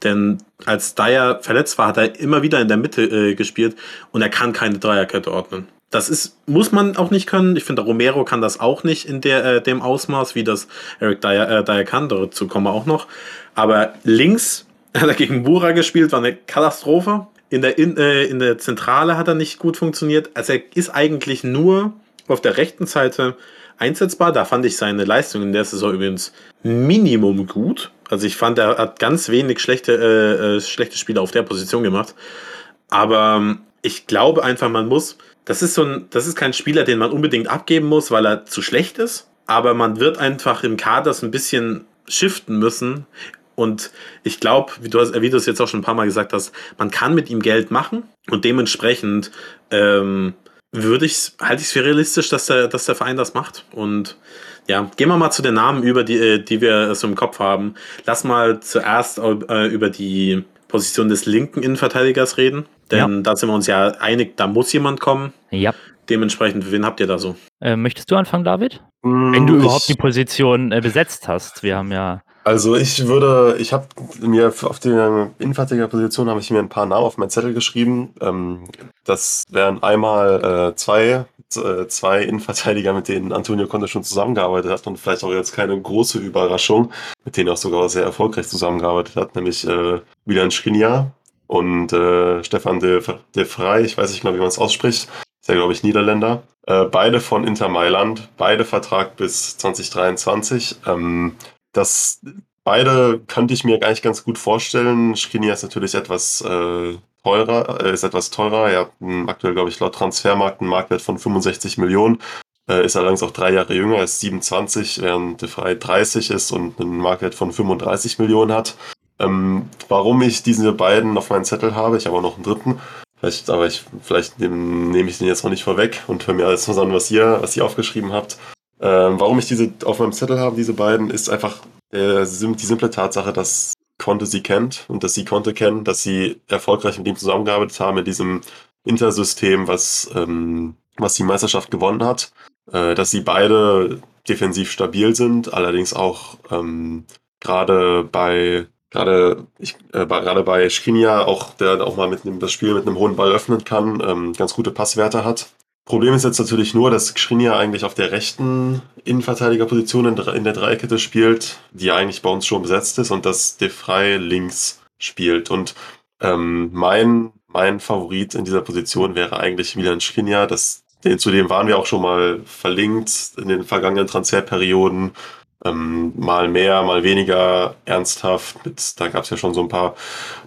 Denn als Dyer verletzt war, hat er immer wieder in der Mitte äh, gespielt und er kann keine Dreierkette ordnen. Das ist, muss man auch nicht können. Ich finde, Romero kann das auch nicht in der, äh, dem Ausmaß, wie das Eric Dyer, äh, Dyer kann. Dazu kommen wir auch noch. Aber links hat er gegen Bura gespielt, war eine Katastrophe. In der, in, äh, in der Zentrale hat er nicht gut funktioniert. Also er ist eigentlich nur auf der rechten Seite einsetzbar. Da fand ich seine Leistung in der Saison übrigens Minimum gut. Also ich fand, er hat ganz wenig schlechte, äh, äh, schlechte Spiele auf der Position gemacht. Aber ähm, ich glaube einfach, man muss, das ist so ein, das ist kein Spieler, den man unbedingt abgeben muss, weil er zu schlecht ist. Aber man wird einfach im Kader so ein bisschen shiften müssen. Und ich glaube, wie du, es jetzt auch schon ein paar Mal gesagt hast, man kann mit ihm Geld machen und dementsprechend ähm, würde ich, halte ich es für realistisch, dass der, dass der Verein das macht. Und ja, gehen wir mal zu den Namen über, die, äh, die wir so im Kopf haben. Lass mal zuerst äh, über die Position des linken Innenverteidigers reden. Denn ja. da sind wir uns ja einig, da muss jemand kommen. Ja. Dementsprechend, wen habt ihr da so? Äh, möchtest du anfangen, David? Mm, Wenn du überhaupt die Position äh, besetzt hast. Wir haben ja also ich würde, ich habe mir auf der Innenverteidigerposition habe ich mir ein paar Namen auf meinen Zettel geschrieben. Ähm, das wären einmal äh, zwei, äh, zwei Innenverteidiger, mit denen Antonio Conte schon zusammengearbeitet hat und vielleicht auch jetzt keine große Überraschung, mit denen er auch sogar sehr erfolgreich zusammengearbeitet hat, nämlich äh, Milan Skriniar und äh, Stefan de, de Frey, ich weiß nicht genau, wie man es ausspricht, ist ja glaube ich Niederländer. Äh, beide von Inter Mailand, beide Vertrag bis 2023. Ähm, das beide könnte ich mir eigentlich ganz gut vorstellen. Skriniar ist natürlich etwas äh, teurer, äh, ist etwas teurer. Er hat einen, aktuell, glaube ich, laut Transfermarkt einen Marktwert von 65 Millionen. Äh, ist allerdings auch drei Jahre jünger, ist 27, während De Frey 30 ist und einen Marktwert von 35 Millionen hat. Ähm, warum ich diese beiden auf meinen Zettel habe, ich habe auch noch einen dritten, vielleicht, aber ich, vielleicht nehme nehm ich den jetzt noch nicht vorweg und höre mir alles zusammen, was ihr, was ihr aufgeschrieben habt. Ähm, warum ich diese auf meinem Zettel habe, diese beiden, ist einfach äh, die simple Tatsache, dass Conte sie kennt und dass sie Conte kennen, dass sie erfolgreich mit ihm zusammengearbeitet haben in diesem Intersystem, was, ähm, was die Meisterschaft gewonnen hat, äh, dass sie beide defensiv stabil sind, allerdings auch ähm, gerade bei gerade ich, äh, gerade bei Skriniar auch der auch mal mit einem, das Spiel mit einem hohen Ball öffnen kann, ähm, ganz gute Passwerte hat. Problem ist jetzt natürlich nur, dass Skriniar eigentlich auf der rechten Innenverteidigerposition in, der Dreikette spielt, die eigentlich bei uns schon besetzt ist und dass De Frey links spielt. Und ähm, mein, mein Favorit in dieser Position wäre eigentlich Milan Skriniar. Das, den, zudem waren wir auch schon mal verlinkt in den vergangenen Transferperioden. Ähm, mal mehr, mal weniger ernsthaft. Mit, da gab es ja schon so ein paar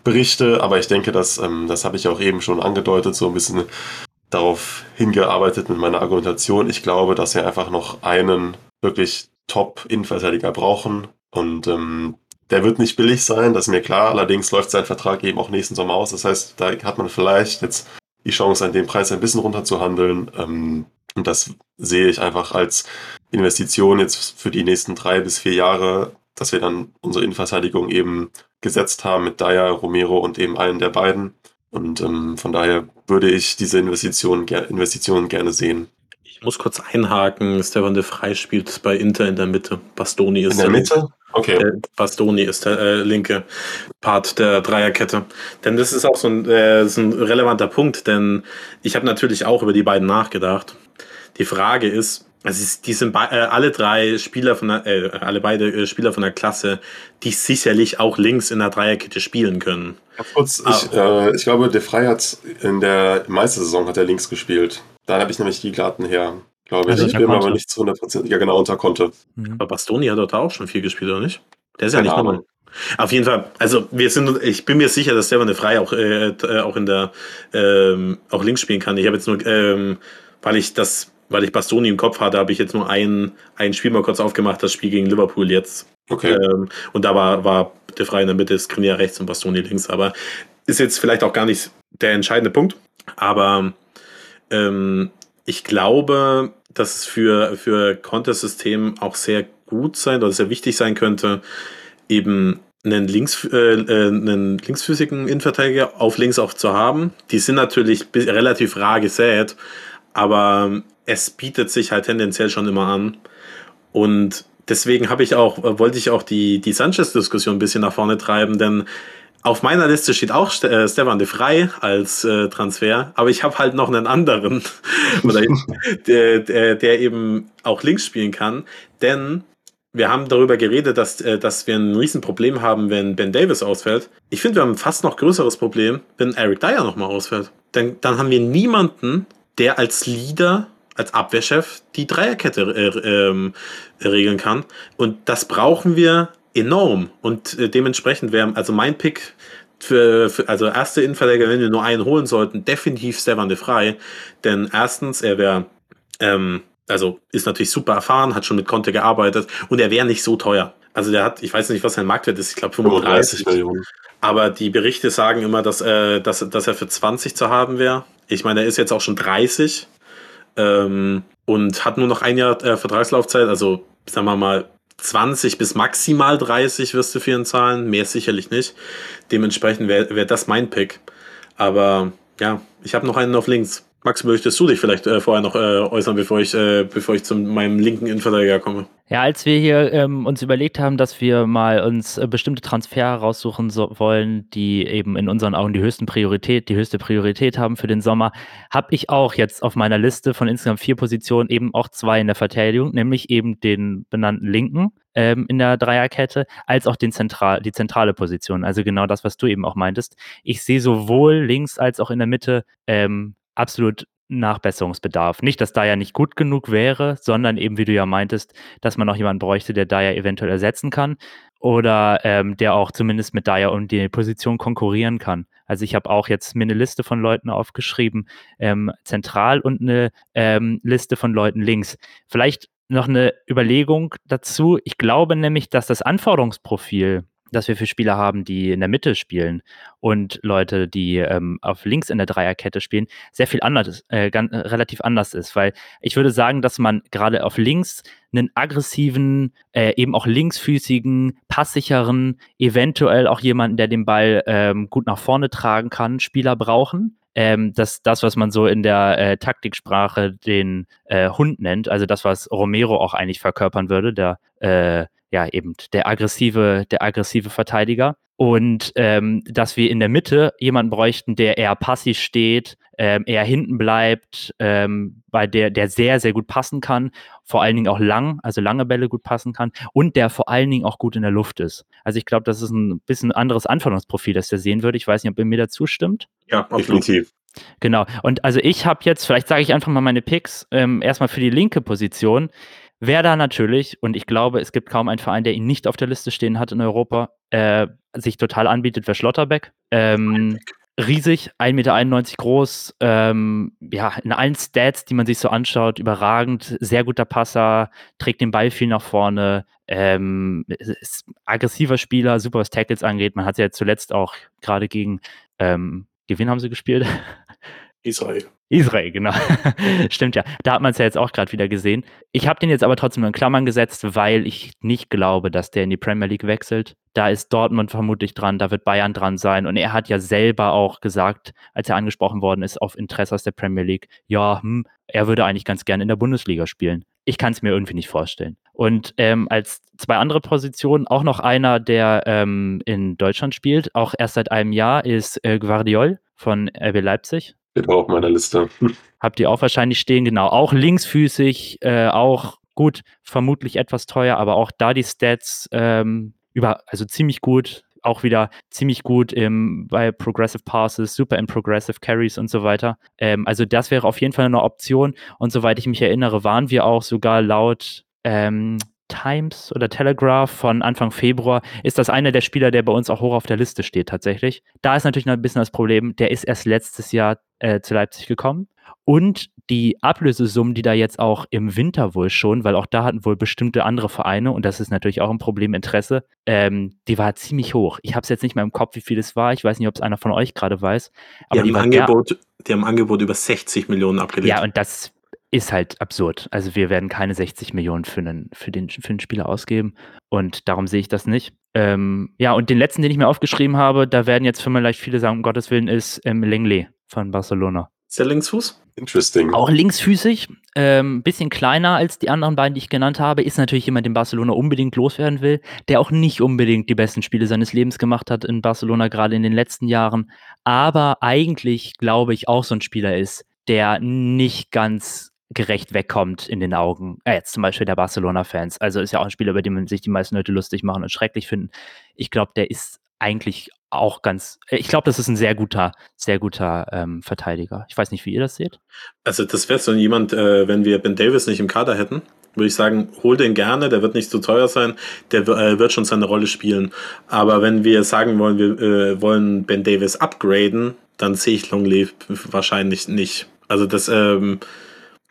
Berichte, aber ich denke, dass, ähm, das habe ich auch eben schon angedeutet, so ein bisschen darauf hingearbeitet mit meiner Argumentation. Ich glaube, dass wir einfach noch einen wirklich Top-Innenverteidiger brauchen. Und ähm, der wird nicht billig sein, das ist mir klar. Allerdings läuft sein Vertrag eben auch nächsten Sommer aus. Das heißt, da hat man vielleicht jetzt die Chance, an dem Preis ein bisschen runterzuhandeln. Ähm, und das sehe ich einfach als Investition jetzt für die nächsten drei bis vier Jahre, dass wir dann unsere Innenverteidigung eben gesetzt haben mit Dyer, Romero und eben einen der beiden. Und ähm, von daher würde ich diese Investitionen, Investitionen gerne sehen. Ich muss kurz einhaken. Stefan de Frey spielt bei Inter in der Mitte. Bastoni ist in der, der Mitte. Okay. Der Bastoni ist der äh, linke Part der Dreierkette. Denn das ist auch so ein, äh, ist ein relevanter Punkt, denn ich habe natürlich auch über die beiden nachgedacht. Die Frage ist, also die sind äh, alle drei Spieler von der, äh, alle beide äh, Spieler von der Klasse, die sicherlich auch links in der Dreierkette spielen können. kurz, ah. ich, äh, ich glaube, De Frey hat in der Meistersaison hat er links gespielt. Da habe ich nämlich die Glatten her, glaube ich. Also ich bin mir aber nicht zu 100% ja genau unter konnte. Mhm. Aber Bastoni hat dort auch schon viel gespielt, oder nicht? Der ist ja nicht normal. Auf jeden Fall, also wir sind, ich bin mir sicher, dass Stefan de Frey auch, äh, äh, auch in der ähm, auch links spielen kann. Ich habe jetzt nur, ähm, weil ich das weil ich Bastoni im Kopf hatte, habe ich jetzt nur ein, ein Spiel mal kurz aufgemacht, das Spiel gegen Liverpool jetzt. Okay. Ähm, und da war, war der Freie in der Mitte, Skriniar rechts und Bastoni links. Aber ist jetzt vielleicht auch gar nicht der entscheidende Punkt. Aber ähm, ich glaube, dass es für, für Contest-System auch sehr gut sein oder sehr wichtig sein könnte, eben einen, Links, äh, äh einen linksfüßigen Innenverteidiger auf links auch zu haben. Die sind natürlich relativ rar gesät, aber es bietet sich halt tendenziell schon immer an. Und deswegen habe ich auch, wollte ich auch die, die Sanchez-Diskussion ein bisschen nach vorne treiben, denn auf meiner Liste steht auch äh, Stefan de Frey als äh, Transfer, aber ich habe halt noch einen anderen, der, der, der, eben auch links spielen kann. Denn wir haben darüber geredet, dass, äh, dass wir ein Riesenproblem haben, wenn Ben Davis ausfällt. Ich finde, wir haben ein fast noch größeres Problem, wenn Eric Dyer nochmal ausfällt. Denn dann haben wir niemanden, der als Leader als Abwehrchef die Dreierkette äh, ähm, regeln kann. Und das brauchen wir enorm. Und äh, dementsprechend wäre, also mein Pick für, für, also erste Innenverteidiger, wenn wir nur einen holen sollten, definitiv Stefan de Frey. Denn erstens, er wäre, ähm, also ist natürlich super erfahren, hat schon mit Conte gearbeitet und er wäre nicht so teuer. Also der hat, ich weiß nicht, was sein Marktwert ist, ich glaube 35, 35 Millionen. Aber die Berichte sagen immer, dass, äh, dass, dass er für 20 zu haben wäre. Ich meine, er ist jetzt auch schon 30 ähm, und hat nur noch ein Jahr äh, Vertragslaufzeit, also sagen wir mal 20 bis maximal 30 wirst du für ihn zahlen, mehr sicherlich nicht. Dementsprechend wäre wär das mein Pick. Aber ja, ich habe noch einen auf links. Max, möchtest du dich vielleicht äh, vorher noch äh, äußern, bevor ich, äh, bevor ich zu meinem linken Innenverteidiger komme? Ja, als wir hier ähm, uns überlegt haben, dass wir mal uns äh, bestimmte Transfer raussuchen so wollen, die eben in unseren Augen die höchsten Priorität, die höchste Priorität haben für den Sommer, habe ich auch jetzt auf meiner Liste von insgesamt vier Positionen eben auch zwei in der Verteidigung, nämlich eben den benannten Linken ähm, in der Dreierkette, als auch den Zentral, die zentrale Position. Also genau das, was du eben auch meintest. Ich sehe sowohl links als auch in der Mitte ähm, absolut Nachbesserungsbedarf. Nicht, dass Dyer nicht gut genug wäre, sondern eben, wie du ja meintest, dass man noch jemanden bräuchte, der Dyer eventuell ersetzen kann oder ähm, der auch zumindest mit Dyer um die Position konkurrieren kann. Also ich habe auch jetzt mir eine Liste von Leuten aufgeschrieben, ähm, zentral und eine ähm, Liste von Leuten links. Vielleicht noch eine Überlegung dazu. Ich glaube nämlich, dass das Anforderungsprofil dass wir für Spieler haben, die in der Mitte spielen und Leute, die ähm, auf links in der Dreierkette spielen, sehr viel anders, äh, ganz, äh, relativ anders ist. Weil ich würde sagen, dass man gerade auf links einen aggressiven, äh, eben auch linksfüßigen, passsicheren, eventuell auch jemanden, der den Ball ähm, gut nach vorne tragen kann, Spieler brauchen. Ähm, das, das, was man so in der äh, Taktiksprache den äh, Hund nennt, also das, was Romero auch eigentlich verkörpern würde, der äh, ja eben der aggressive, der aggressive Verteidiger. Und ähm, dass wir in der Mitte jemanden bräuchten, der eher passiv steht, ähm, eher hinten bleibt, ähm, bei der, der sehr, sehr gut passen kann, vor allen Dingen auch lang, also lange Bälle gut passen kann und der vor allen Dingen auch gut in der Luft ist. Also ich glaube, das ist ein bisschen anderes Anforderungsprofil, das der sehen würde. Ich weiß nicht, ob ihr mir dazu stimmt. Ja, definitiv. Genau. Und also ich habe jetzt, vielleicht sage ich einfach mal meine Picks, ähm, erstmal für die linke Position. Wer da natürlich, und ich glaube, es gibt kaum einen Verein, der ihn nicht auf der Liste stehen hat in Europa, äh, sich total anbietet, wäre Schlotterbeck. Ähm, riesig, 1,91 Meter groß, ähm, ja, in allen Stats, die man sich so anschaut, überragend, sehr guter Passer, trägt den Ball viel nach vorne, ähm, ist aggressiver Spieler, super was Tackles angeht. Man hat ja zuletzt auch gerade gegen, ähm, gegen haben sie gespielt? Israel. Israel, genau. Stimmt ja. Da hat man es ja jetzt auch gerade wieder gesehen. Ich habe den jetzt aber trotzdem in Klammern gesetzt, weil ich nicht glaube, dass der in die Premier League wechselt. Da ist Dortmund vermutlich dran, da wird Bayern dran sein. Und er hat ja selber auch gesagt, als er angesprochen worden ist auf Interesse aus der Premier League, ja, hm, er würde eigentlich ganz gerne in der Bundesliga spielen. Ich kann es mir irgendwie nicht vorstellen. Und ähm, als zwei andere Positionen auch noch einer, der ähm, in Deutschland spielt, auch erst seit einem Jahr, ist äh, Guardiol von RB Leipzig. Steht auch auf meiner Liste. Habt ihr auch wahrscheinlich stehen, genau. Auch linksfüßig, äh, auch gut, vermutlich etwas teuer, aber auch da die Stats ähm, über, also ziemlich gut, auch wieder ziemlich gut im, bei Progressive Passes, super in Progressive Carries und so weiter. Ähm, also das wäre auf jeden Fall eine Option. Und soweit ich mich erinnere, waren wir auch sogar laut ähm, Times oder Telegraph von Anfang Februar ist das einer der Spieler, der bei uns auch hoch auf der Liste steht tatsächlich. Da ist natürlich noch ein bisschen das Problem, der ist erst letztes Jahr äh, zu Leipzig gekommen. Und die Ablösesummen, die da jetzt auch im Winter wohl schon, weil auch da hatten wohl bestimmte andere Vereine, und das ist natürlich auch ein Problem Interesse, ähm, die war ziemlich hoch. Ich habe es jetzt nicht mehr im Kopf, wie viel es war. Ich weiß nicht, ob es einer von euch gerade weiß. Aber die, die, haben Angebot, die haben Angebot über 60 Millionen abgelehnt. Ja, und das ist halt absurd. Also wir werden keine 60 Millionen für einen, für den, für den Spieler ausgeben und darum sehe ich das nicht. Ähm, ja, und den letzten, den ich mir aufgeschrieben habe, da werden jetzt vielleicht viele sagen, um Gottes Willen, ist ähm, Lenglet von Barcelona. Ist der Linksfuß? Interesting. Auch linksfüßig, ähm, bisschen kleiner als die anderen beiden, die ich genannt habe, ist natürlich jemand, den Barcelona unbedingt loswerden will, der auch nicht unbedingt die besten Spiele seines Lebens gemacht hat in Barcelona, gerade in den letzten Jahren, aber eigentlich, glaube ich, auch so ein Spieler ist, der nicht ganz gerecht wegkommt in den Augen, äh, jetzt zum Beispiel der Barcelona-Fans. Also ist ja auch ein Spieler, über den sich die meisten Leute lustig machen und schrecklich finden. Ich glaube, der ist eigentlich auch ganz, äh, ich glaube, das ist ein sehr guter, sehr guter ähm, Verteidiger. Ich weiß nicht, wie ihr das seht. Also das wäre so jemand, äh, wenn wir Ben Davis nicht im Kader hätten, würde ich sagen, hol den gerne, der wird nicht zu teuer sein, der äh, wird schon seine Rolle spielen. Aber wenn wir sagen wollen, wir äh, wollen Ben Davis upgraden, dann sehe ich Longley wahrscheinlich nicht. Also das, ähm,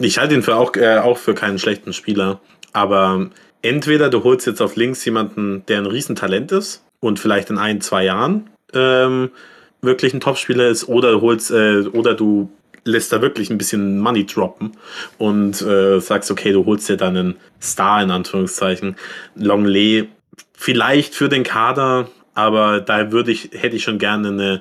ich halte ihn für auch, äh, auch für keinen schlechten Spieler. Aber entweder du holst jetzt auf links jemanden, der ein Riesentalent ist und vielleicht in ein, zwei Jahren ähm, wirklich ein Topspieler ist, oder du holst, äh, oder du lässt da wirklich ein bisschen Money droppen und äh, sagst, okay, du holst dir dann einen Star in Anführungszeichen. Longley vielleicht für den Kader, aber da würde ich, hätte ich schon gerne eine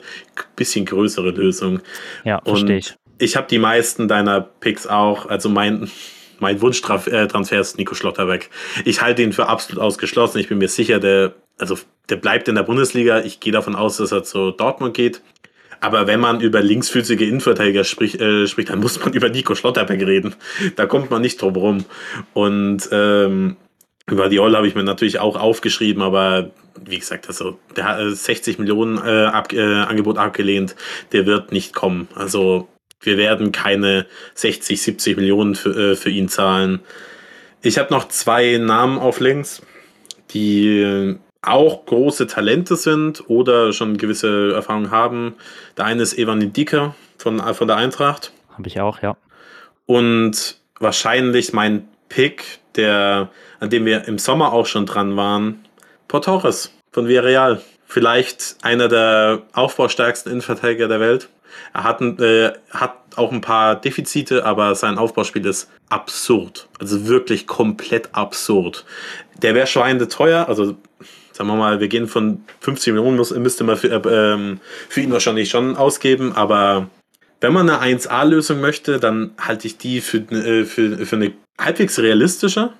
bisschen größere Lösung. Ja, verstehe ich ich habe die meisten deiner Picks auch. Also mein, mein Wunschtransfer ist Nico Schlotterbeck. Ich halte ihn für absolut ausgeschlossen. Ich bin mir sicher, der, also der bleibt in der Bundesliga. Ich gehe davon aus, dass er zu Dortmund geht. Aber wenn man über linksfüßige Innenverteidiger spricht, äh, spricht, dann muss man über Nico Schlotterbeck reden. Da kommt man nicht drum rum. Und ähm, über die Oll habe ich mir natürlich auch aufgeschrieben, aber wie gesagt, also der hat 60 Millionen äh, ab, äh, Angebot abgelehnt, der wird nicht kommen. Also wir werden keine 60, 70 Millionen für, äh, für ihn zahlen. Ich habe noch zwei Namen auf links, die auch große Talente sind oder schon gewisse Erfahrungen haben. Der eine ist Evan Indika von, von der Eintracht. Habe ich auch, ja. Und wahrscheinlich mein Pick, der, an dem wir im Sommer auch schon dran waren, Port Torres von Villarreal. Vielleicht einer der aufbaustärksten Innenverteidiger der Welt. Er hat, äh, hat auch ein paar Defizite, aber sein Aufbauspiel ist absurd. Also wirklich komplett absurd. Der wäre schweinende teuer, also sagen wir mal, wir gehen von 50 Millionen, muss, müsste man für, äh, ähm, für ihn wahrscheinlich schon ausgeben, aber wenn man eine 1A-Lösung möchte, dann halte ich die für, äh, für, für eine halbwegs realistische,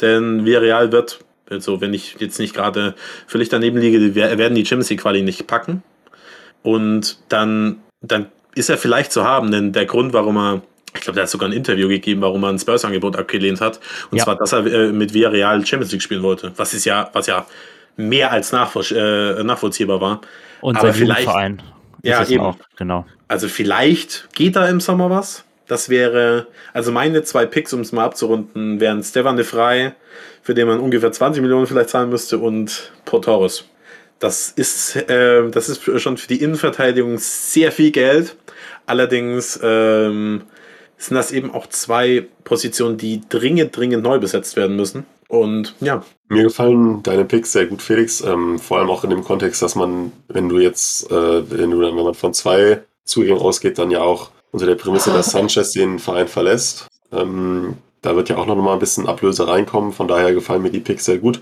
denn Villarreal wird, also wenn ich jetzt nicht gerade völlig daneben liege, werden die Champions League Quali nicht packen und dann, dann ist er vielleicht zu haben, denn der Grund, warum er ich glaube, der hat sogar ein Interview gegeben, warum er ein Spurs-Angebot abgelehnt hat. Und ja. zwar, dass er äh, mit Villarreal Champions League spielen wollte. Was ist ja, was ja mehr als nachvoll äh, nachvollziehbar war. Und Aber sein Verein. Ja, eben. Auch, genau. Also vielleicht geht da im Sommer was. Das wäre, also meine zwei Picks, um es mal abzurunden, wären Stefan de Frey, für den man ungefähr 20 Millionen vielleicht zahlen müsste, und Portoris. Das ist, äh, das ist schon für die Innenverteidigung sehr viel Geld. Allerdings ähm, sind das eben auch zwei Positionen, die dringend, dringend neu besetzt werden müssen. Und ja. Mir gefallen deine Picks sehr gut, Felix. Ähm, vor allem auch in dem Kontext, dass man, wenn du jetzt, äh, wenn du dann, wenn man von zwei Zugängen ausgeht, dann ja auch unter der Prämisse, dass Sanchez den Verein verlässt. Ähm, da wird ja auch noch mal ein bisschen Ablöse reinkommen. Von daher gefallen mir die Picks sehr gut.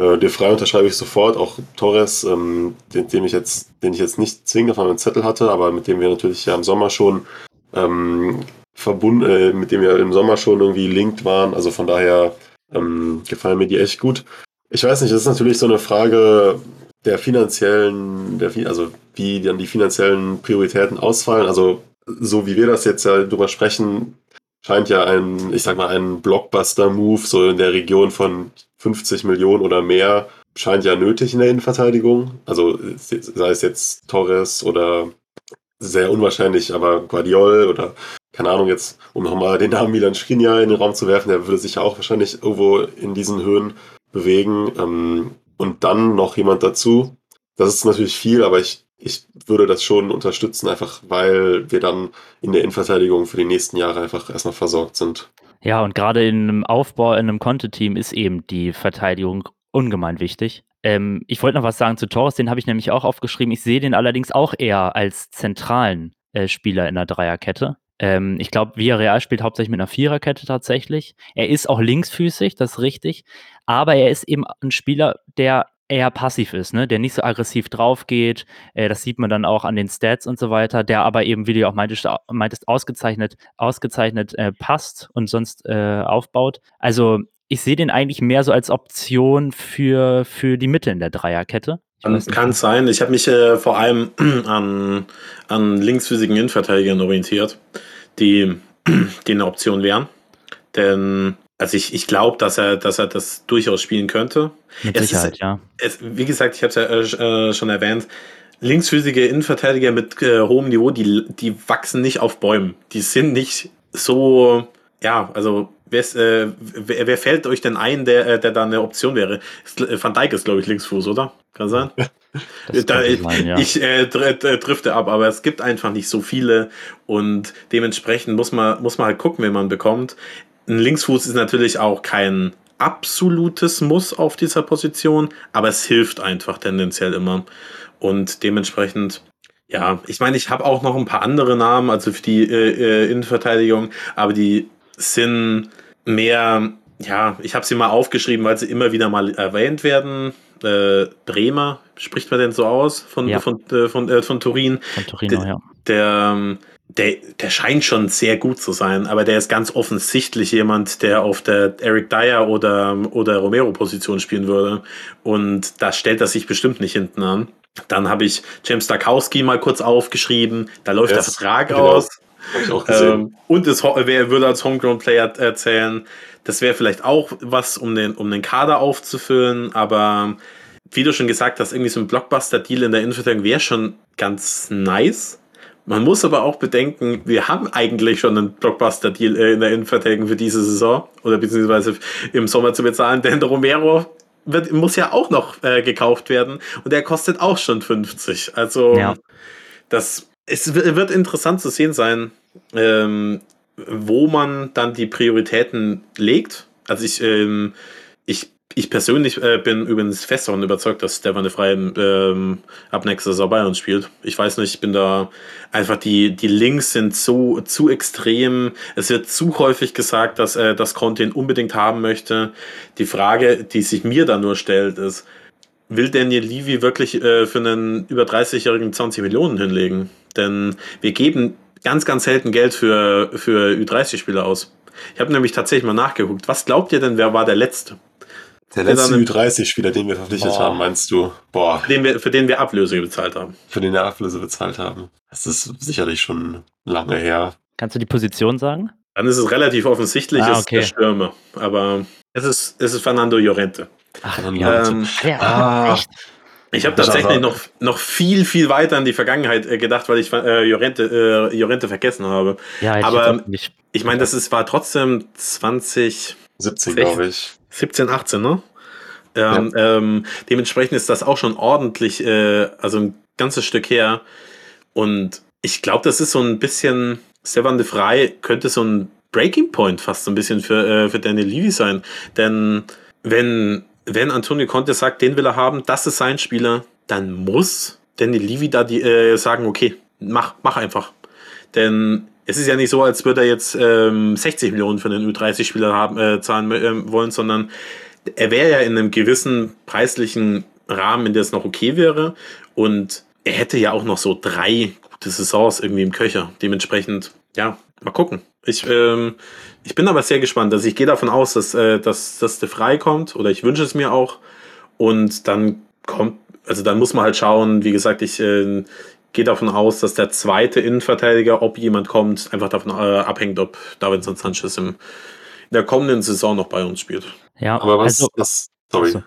Äh, dir frei unterschreibe ich sofort. Auch Torres, ähm, den, den, ich jetzt, den ich jetzt nicht zwingend auf meinem Zettel hatte, aber mit dem wir natürlich ja im Sommer schon ähm, verbunden, äh, mit dem wir im Sommer schon irgendwie linked waren. Also von daher ähm, gefallen mir die echt gut. Ich weiß nicht, das ist natürlich so eine Frage der finanziellen, der, also wie dann die finanziellen Prioritäten ausfallen. Also so wie wir das jetzt ja drüber sprechen, scheint ja ein, ich sag mal, ein Blockbuster-Move so in der Region von 50 Millionen oder mehr scheint ja nötig in der Innenverteidigung. Also sei es jetzt Torres oder sehr unwahrscheinlich, aber Guardiol oder keine Ahnung, jetzt, um nochmal den Namen Milan Skriniar in den Raum zu werfen, der würde sich ja auch wahrscheinlich irgendwo in diesen Höhen bewegen. Ähm, und dann noch jemand dazu. Das ist natürlich viel, aber ich, ich würde das schon unterstützen, einfach weil wir dann in der Innenverteidigung für die nächsten Jahre einfach erstmal versorgt sind. Ja, und gerade in einem Aufbau, in einem Conte-Team ist eben die Verteidigung ungemein wichtig. Ähm, ich wollte noch was sagen zu Torres, den habe ich nämlich auch aufgeschrieben. Ich sehe den allerdings auch eher als zentralen äh, Spieler in der Dreierkette. Ähm, ich glaube, Villarreal spielt hauptsächlich mit einer Viererkette tatsächlich. Er ist auch linksfüßig, das ist richtig. Aber er ist eben ein Spieler, der eher passiv ist, ne? der nicht so aggressiv drauf geht. Äh, das sieht man dann auch an den Stats und so weiter, der aber eben, wie du auch meintest, meintest ausgezeichnet, ausgezeichnet äh, passt und sonst äh, aufbaut. Also ich sehe den eigentlich mehr so als Option für, für die Mitte in der Dreierkette. Kann sein. Ich habe mich äh, vor allem an, an linksfüßigen Innenverteidigern orientiert, die, die eine Option wären. Denn also ich, ich glaube, dass er, dass er das durchaus spielen könnte. Mit es Sicherheit, ist, ja. Es, wie gesagt, ich habe es ja äh, schon erwähnt, linksfüßige Innenverteidiger mit äh, hohem Niveau, die, die wachsen nicht auf Bäumen. Die sind nicht so, ja, also wer, äh, wer, wer, fällt euch denn ein, der, äh, der da eine Option wäre? Äh, Van Dijk ist, glaube ich, Linksfuß, oder? Kann sein? da, sein ja. Ich äh, drifte ab, aber es gibt einfach nicht so viele und dementsprechend muss man, muss man halt gucken, wen man bekommt. Ein Linksfuß ist natürlich auch kein absolutes Muss auf dieser Position, aber es hilft einfach tendenziell immer. Und dementsprechend, ja, ich meine, ich habe auch noch ein paar andere Namen, also für die äh, äh Innenverteidigung, aber die sind mehr, ja, ich habe sie mal aufgeschrieben, weil sie immer wieder mal erwähnt werden. Äh, Bremer, spricht man denn so aus von, ja. von, äh, von, äh, von Turin? Von Torino, ja. Der, der, der scheint schon sehr gut zu sein, aber der ist ganz offensichtlich jemand, der auf der Eric Dyer oder, oder Romero-Position spielen würde. Und da stellt er sich bestimmt nicht hinten an. Dann habe ich James Starkowski mal kurz aufgeschrieben. Da läuft yes, der Vertrag genau. aus. Ähm, und es wer würde als Homegrown-Player erzählen. Das wäre vielleicht auch was, um den, um den Kader aufzufüllen, aber wie du schon gesagt hast, irgendwie so ein Blockbuster-Deal in der Innenverteidigung wäre schon ganz nice Man muss aber auch bedenken, wir haben eigentlich schon einen Blockbuster-Deal äh, in der Innenverteidigung für diese Saison oder beziehungsweise im Sommer zu bezahlen, denn Romero wird, muss ja auch noch äh, gekauft werden und der kostet auch schon 50. Also Ja. das es wird interessant zu sehen sein, ähm, wo man dann die Prioritäten legt. Also ich, ähm, ich, ich persönlich äh, bin übrigens fest davon überzeugt, dass Stefan de Frey ähm, ab nächster Saison bei uns spielt. Ich weiß nicht, ich bin da einfach die, die Links sind so zu extrem. Es wird zu häufig gesagt, dass äh, das Conte ihn unbedingt haben möchte. Die Frage, die sich mir da nur stellt, ist, will Daniel Levy wirklich äh, für einen über 30-Jährigen 20 Millionen hinlegen? Denn wir geben ganz, ganz selten Geld für, für Ü30-Spieler aus. Ich habe nämlich tatsächlich mal nachgeguckt. Was glaubt ihr denn, wer war der Letzte, Der letzte dann- Ü30-Spieler, den wir verpflichtet Boah. haben, meinst du? Boah, für den wir, für den wir Ablöse bezahlt haben? für den wir Ablöse bezahlt haben. Das ist sicherlich schon lange her. Kannst du die Position sagen? Dann ist es relativ offensichtlich, Ah, es ist okay. der Stürmer. Aber es ist, es ist Fernando Llorente. Ach, ja. Ähm, ja ah. echt? Ich habe Das tatsächlich noch, noch viel, viel weiter in die Vergangenheit äh, gedacht, weil ich äh, Llorente, äh, Llorente vergessen habe. Ja, hätte aber- ich. Ich meine, das ist, war trotzdem 20, 17, Echt? glaube ich. 17, 18, ne? Ähm, ähm, dementsprechend ist das auch schon ordentlich, äh, also ein ganzes Stück her. Und ich glaube, das ist so ein bisschen, Stefan de Vrij könnte so ein Breaking Point fast so ein bisschen für, äh, für Daniel Levy sein. Denn wenn, wenn Antonio Conte sagt, den will er haben, das ist sein Spieler, dann muss Daniel Levy da die, äh, sagen, okay, mach, mach einfach. Denn es ist ja nicht so, als würde er jetzt ähm, 60 Millionen für einen Ü30-Spieler haben, äh, zahlen ähm, wollen, sondern er wäre ja in einem gewissen preislichen Rahmen, in der es noch okay wäre. Und er hätte ja auch noch so drei gute Saisons irgendwie im Köcher. Dementsprechend, ja, mal gucken. Ich, ähm, ich bin aber sehr gespannt. Also ich gehe davon aus, dass, äh, dass, dass der frei kommt oder ich wünsche es mir auch. Und dann kommt, also dann muss man halt schauen, wie gesagt, ich äh, gehe davon aus, dass der zweite Innenverteidiger, ob jemand kommt, einfach davon äh, abhängt, ob Davinson Sanchez im, in der kommenden Saison noch bei uns spielt. Ja, Aber was, also, das, sorry. Achso.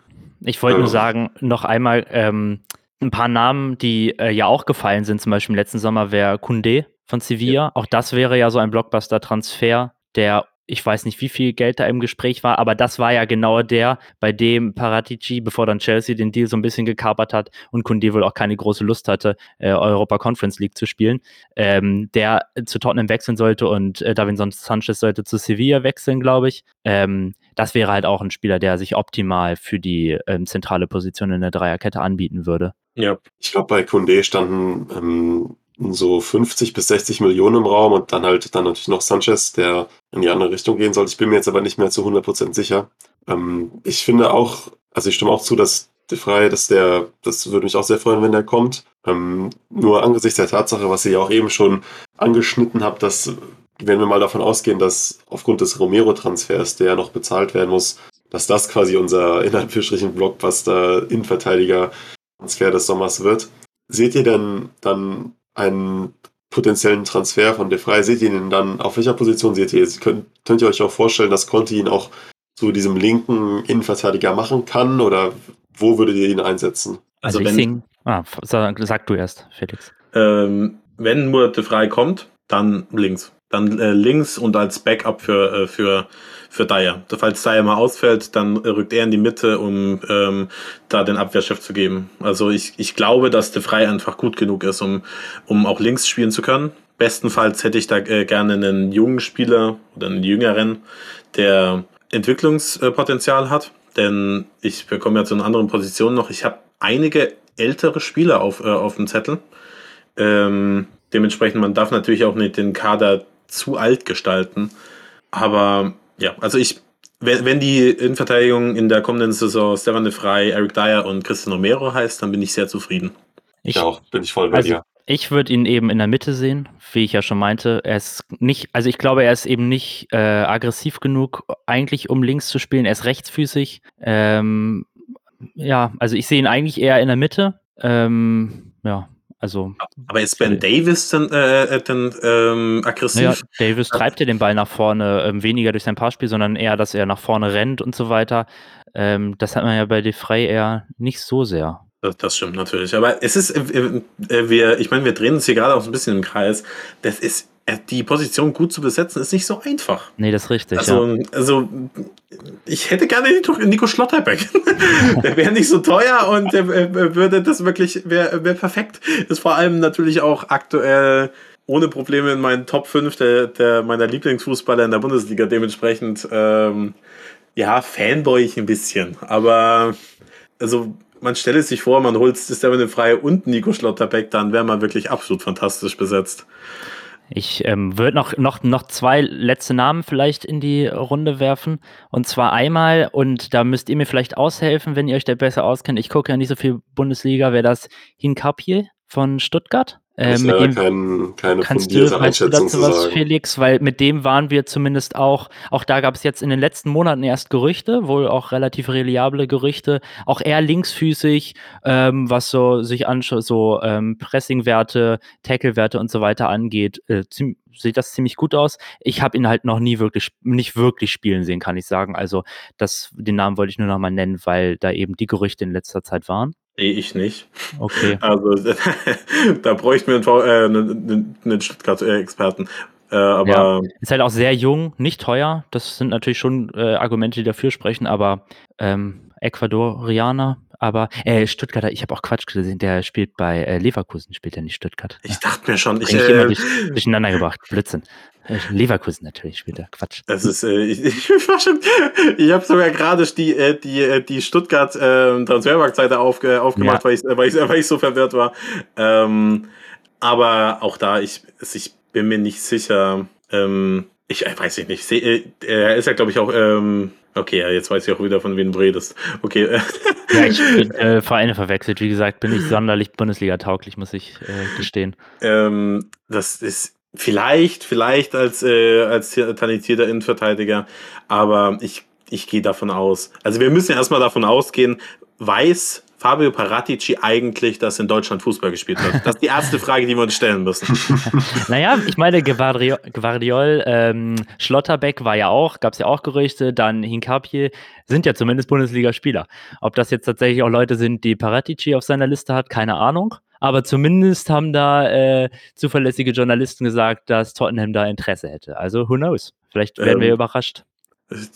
Ich wollte nur sagen, noch einmal ähm, ein paar Namen, die äh, ja auch gefallen sind, zum Beispiel im letzten Sommer wäre Kunde von Sevilla. Auch das wäre ja so ein Blockbuster-Transfer, der ich weiß nicht, wie viel Geld da im Gespräch war, aber das war ja genau der, bei dem Paratici, bevor dann Chelsea den Deal so ein bisschen gekapert hat und Kunde wohl auch keine große Lust hatte, äh, Europa Conference League zu spielen, ähm, der zu Tottenham wechseln sollte und äh, Davinson Sanchez sollte zu Sevilla wechseln, glaube ich. Ähm, das wäre halt auch ein Spieler, der sich optimal für die ähm, zentrale Position in der Dreierkette anbieten würde. Ja. Ich glaube, bei Kunde standen ähm, so 50 bis 60 Millionen im Raum und dann halt dann natürlich noch Sanchez, der in die andere Richtung gehen soll. Ich bin mir jetzt aber nicht mehr zu 100% sicher. Ähm, ich finde auch, also ich stimme auch zu, dass De Frey, dass der, das würde mich auch sehr freuen, wenn der kommt. Ähm, nur angesichts der Tatsache, was ihr ja auch eben schon angeschnitten habt, dass, wenn wir mal davon ausgehen, dass aufgrund des Romero-Transfers, der ja noch bezahlt werden muss, dass das quasi unser in Anführungsstrichen Blockbuster-Innenverteidiger-Transfer des Sommers wird. Seht ihr denn dann einen potenziellen Transfer von De Frey? Seht ihr ihn dann, auf welcher Position seht ihr? Könnt, könnt ihr euch auch vorstellen, dass Conti ihn auch zu diesem linken Innenverteidiger machen kann oder wo würdet ihr ihn einsetzen? Also, ich wenn, sing. Ah, sag, sag du erst, Felix. ähm, wenn nur de frei kommt, dann links. Dann äh, links und als Backup für, äh, für, für Dyer. Falls Dyer mal ausfällt, dann rückt er in die Mitte, um ähm, da den Abwehrchef zu geben. Also ich, ich glaube, dass de frei einfach gut genug ist, um, um auch links spielen zu können. Bestenfalls hätte ich da äh, gerne einen jungen Spieler oder einen jüngeren, der Entwicklungspotenzial hat. Denn ich bekomme ja zu einer anderen Position noch. Ich habe einige ältere Spieler auf, äh, auf dem Zettel. Ähm, dementsprechend, man darf natürlich auch nicht den Kader zu alt gestalten. Aber ja, also ich, wenn, die Innenverteidigung in der kommenden Saison Stefan de Frey, Eric Dyer und Christian Romero heißt, dann bin ich sehr zufrieden. Ich, ja, auch bin ich voll bei also, dir. Ich würde ihn eben in der Mitte sehen, wie ich ja schon meinte. Er ist nicht, also ich glaube, er ist eben nicht äh, aggressiv genug, eigentlich um links zu spielen. Er ist rechtsfüßig. Ähm, ja, also ich sehe ihn eigentlich eher in der Mitte. Ähm, ja, also. Aber ist Ben Davis denn, äh, denn ähm, aggressiv? Naja, Davis treibt ja den Ball nach vorne, ähm, weniger durch sein Passspiel, sondern eher, dass er nach vorne rennt und so weiter. Ähm, das hat man ja bei De Frey eher nicht so sehr. Das, das stimmt natürlich. Aber es ist, äh, äh, wir, ich meine, wir drehen uns hier gerade auch so ein bisschen im Kreis. Das ist, äh, die Position gut zu besetzen, ist nicht so einfach. Nee, das ist richtig. Also, ja. also ich hätte gerne Nico Schlotterbeck. der wäre nicht so teuer und der äh, würde das wirklich, wäre wär perfekt. Ist vor allem natürlich auch aktuell ohne Probleme in meinen Top 5 der, der meiner Lieblingsfußballer in der Bundesliga. Dementsprechend, ähm, ja, fanboy ich ein bisschen. Aber also man stelle sich vor, man holt Steven Frei und Nico Schlotterbeck, dann wäre man wirklich absolut fantastisch besetzt. Ich ähm, würde noch, noch, noch zwei letzte Namen vielleicht in die Runde werfen. Und zwar einmal, und da müsst ihr mir vielleicht aushelfen, wenn ihr euch da besser auskennt. Ich gucke ja nicht so viel Bundesliga, wäre das Hinkapje von Stuttgart. Äh, mit dem kein, keine kannst du, weißt du dazu was, Felix? Weil mit dem waren wir zumindest auch, auch da gab es jetzt in den letzten Monaten erst Gerüchte, wohl auch relativ reliable Gerüchte, auch eher linksfüßig, ähm, was so sich anschaut, so ähm, Pressingwerte, Tacklewerte und so weiter angeht, äh, sieht das ziemlich gut aus. Ich habe ihn halt noch nie wirklich, nicht wirklich spielen sehen, kann ich sagen. Also das, den Namen wollte ich nur noch mal nennen, weil da eben die Gerüchte in letzter Zeit waren. Nee, ich nicht. Okay. Also da bräuchten wir einen, äh, einen, Stuttgart-Experten. Äh, aber ja. ist halt auch sehr jung, nicht teuer. Das sind natürlich schon äh, Argumente, die dafür sprechen, aber ähm, Ecuadorianer, aber äh, Stuttgarter, ich habe auch Quatsch gesehen, der spielt bei äh, Leverkusen, spielt er nicht Stuttgart. Ich dachte mir schon, ich, ich äh, immer durch, durcheinander gebracht, Blödsinn. Äh, Leverkusen natürlich später. Quatsch. Das ist, äh, ich, ich, ich habe sogar gerade die, äh, die, äh, die Stuttgart äh, Transfermarktseite aufge, aufgemacht, ja. weil, ich, weil, ich, weil ich so verwirrt war. Ähm, aber auch da, ich, ich bin mir nicht sicher. Ähm, ich äh, weiß ich nicht. Äh, er ist ja, glaube ich, auch. Ähm, okay, ja, jetzt weiß ich auch wieder, von wem du redest. Okay. Ja, ich bin äh, Vereine verwechselt. Wie gesagt, bin ich sonderlich Bundesliga-tauglich, muss ich äh, gestehen. Ähm, das ist Vielleicht, vielleicht als, äh, als talentierter Innenverteidiger, aber ich, ich gehe davon aus. Also wir müssen ja erstmal davon ausgehen, weiß Fabio Paratici eigentlich, dass in Deutschland Fußball gespielt wird? Das ist die erste Frage, die wir uns stellen müssen. naja, ich meine, Guardiol, Guardiol ähm, Schlotterbeck war ja auch, gab es ja auch Gerüchte, dann Hinkapje sind ja zumindest Bundesligaspieler. Ob das jetzt tatsächlich auch Leute sind, die Paratici auf seiner Liste hat, keine Ahnung. Aber zumindest haben da äh, zuverlässige Journalisten gesagt, dass Tottenham da Interesse hätte. Also, who knows? Vielleicht werden ähm, wir überrascht.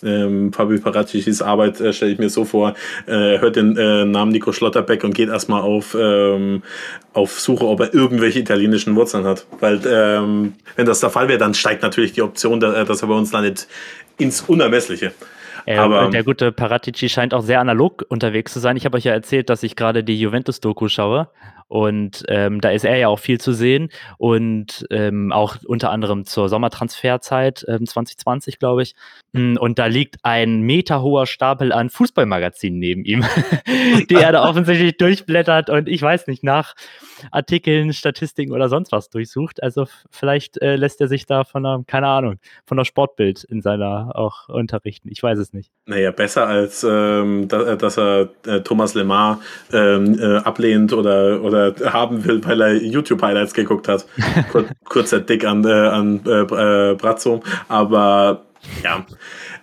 Ähm, Fabio Paraticis Arbeit äh, stelle ich mir so vor, äh, hört den äh, Namen Nico Schlotterbeck und geht erstmal auf, ähm, auf Suche, ob er irgendwelche italienischen Wurzeln hat. Weil ähm, wenn das der Fall wäre, dann steigt natürlich die Option, dass, dass er bei uns landet, ins Unermessliche. Äh, Aber der gute Paratici scheint auch sehr analog unterwegs zu sein. Ich habe euch ja erzählt, dass ich gerade die Juventus-Doku schaue. Und ähm, da ist er ja auch viel zu sehen und ähm, auch unter anderem zur Sommertransferzeit ähm, 2020, glaube ich. Hm, und da liegt ein meterhoher Stapel an Fußballmagazinen neben ihm, die er da offensichtlich durchblättert und ich weiß nicht, nach Artikeln, Statistiken oder sonst was durchsucht. Also vielleicht äh, lässt er sich da von einer, keine Ahnung, von der Sportbild in seiner auch unterrichten. Ich weiß es nicht. Naja, besser als ähm, dass, dass er äh, Thomas Lemar ähm, äh, ablehnt oder, oder oder haben will, weil er YouTube-Highlights geguckt hat. Kur kurzer Dick an, äh, an äh, äh, Brazzo. Aber ja,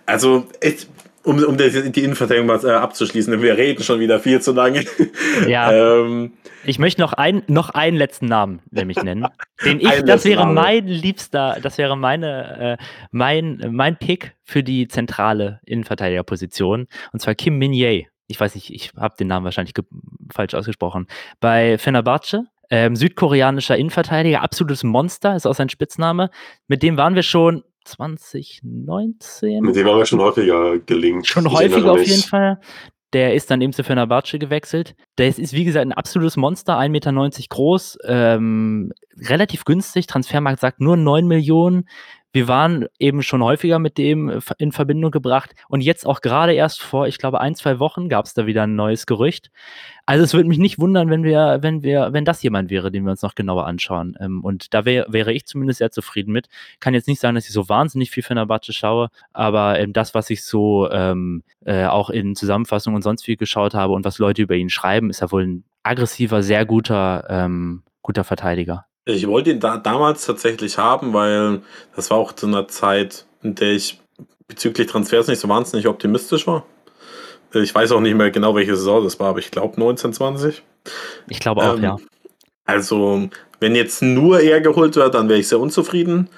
also ich, um, um die, die Innenverteidigung mal äh, abzuschließen, wir reden schon wieder viel zu lange. Ja. ähm, ich möchte noch, ein, noch einen letzten Namen nämlich nennen. Den ich, das wäre mein liebster, das wäre meine, äh, mein, mein Pick für die zentrale Innenverteidigerposition. Und zwar Kim Min-Jae ich weiß nicht, ich habe den Namen wahrscheinlich falsch ausgesprochen, bei Fenerbahce, ähm, südkoreanischer Innenverteidiger, absolutes Monster, ist auch sein Spitzname. Mit dem waren wir schon 2019. Mit dem haben wir schon häufiger gelingt. Schon häufiger auf jeden Fall. Der ist dann eben zu Fenerbahce gewechselt. Der ist, ist wie gesagt, ein absolutes Monster, 1,90 Meter groß, ähm, relativ günstig. Transfermarkt sagt nur 9 Millionen. Wir waren eben schon häufiger mit dem äh, in Verbindung gebracht und jetzt auch gerade erst vor, ich glaube, ein, zwei Wochen gab es da wieder ein neues Gerücht. Also es würde mich nicht wundern, wenn wir, wenn wir, wenn das jemand wäre, den wir uns noch genauer anschauen. Ähm, und da wär, wäre ich zumindest sehr zufrieden mit. Kann jetzt nicht sagen, dass ich so wahnsinnig viel Fenerbahce schaue, aber ähm, das, was ich so ähm, äh, auch in Zusammenfassungen und sonst viel geschaut habe und was Leute über ihn schreiben, ist er wohl ein aggressiver, sehr guter, ähm, guter Verteidiger. Ich wollte ihn da damals tatsächlich haben, weil das war auch zu einer Zeit, in der ich bezüglich Transfers nicht so wahnsinnig optimistisch war. Ich weiß auch nicht mehr genau, welche Saison das war, aber ich glaube 1920. Ich glaube auch, Ähm, ja. Also, wenn jetzt nur er geholt wird, dann wäre ich sehr unzufrieden.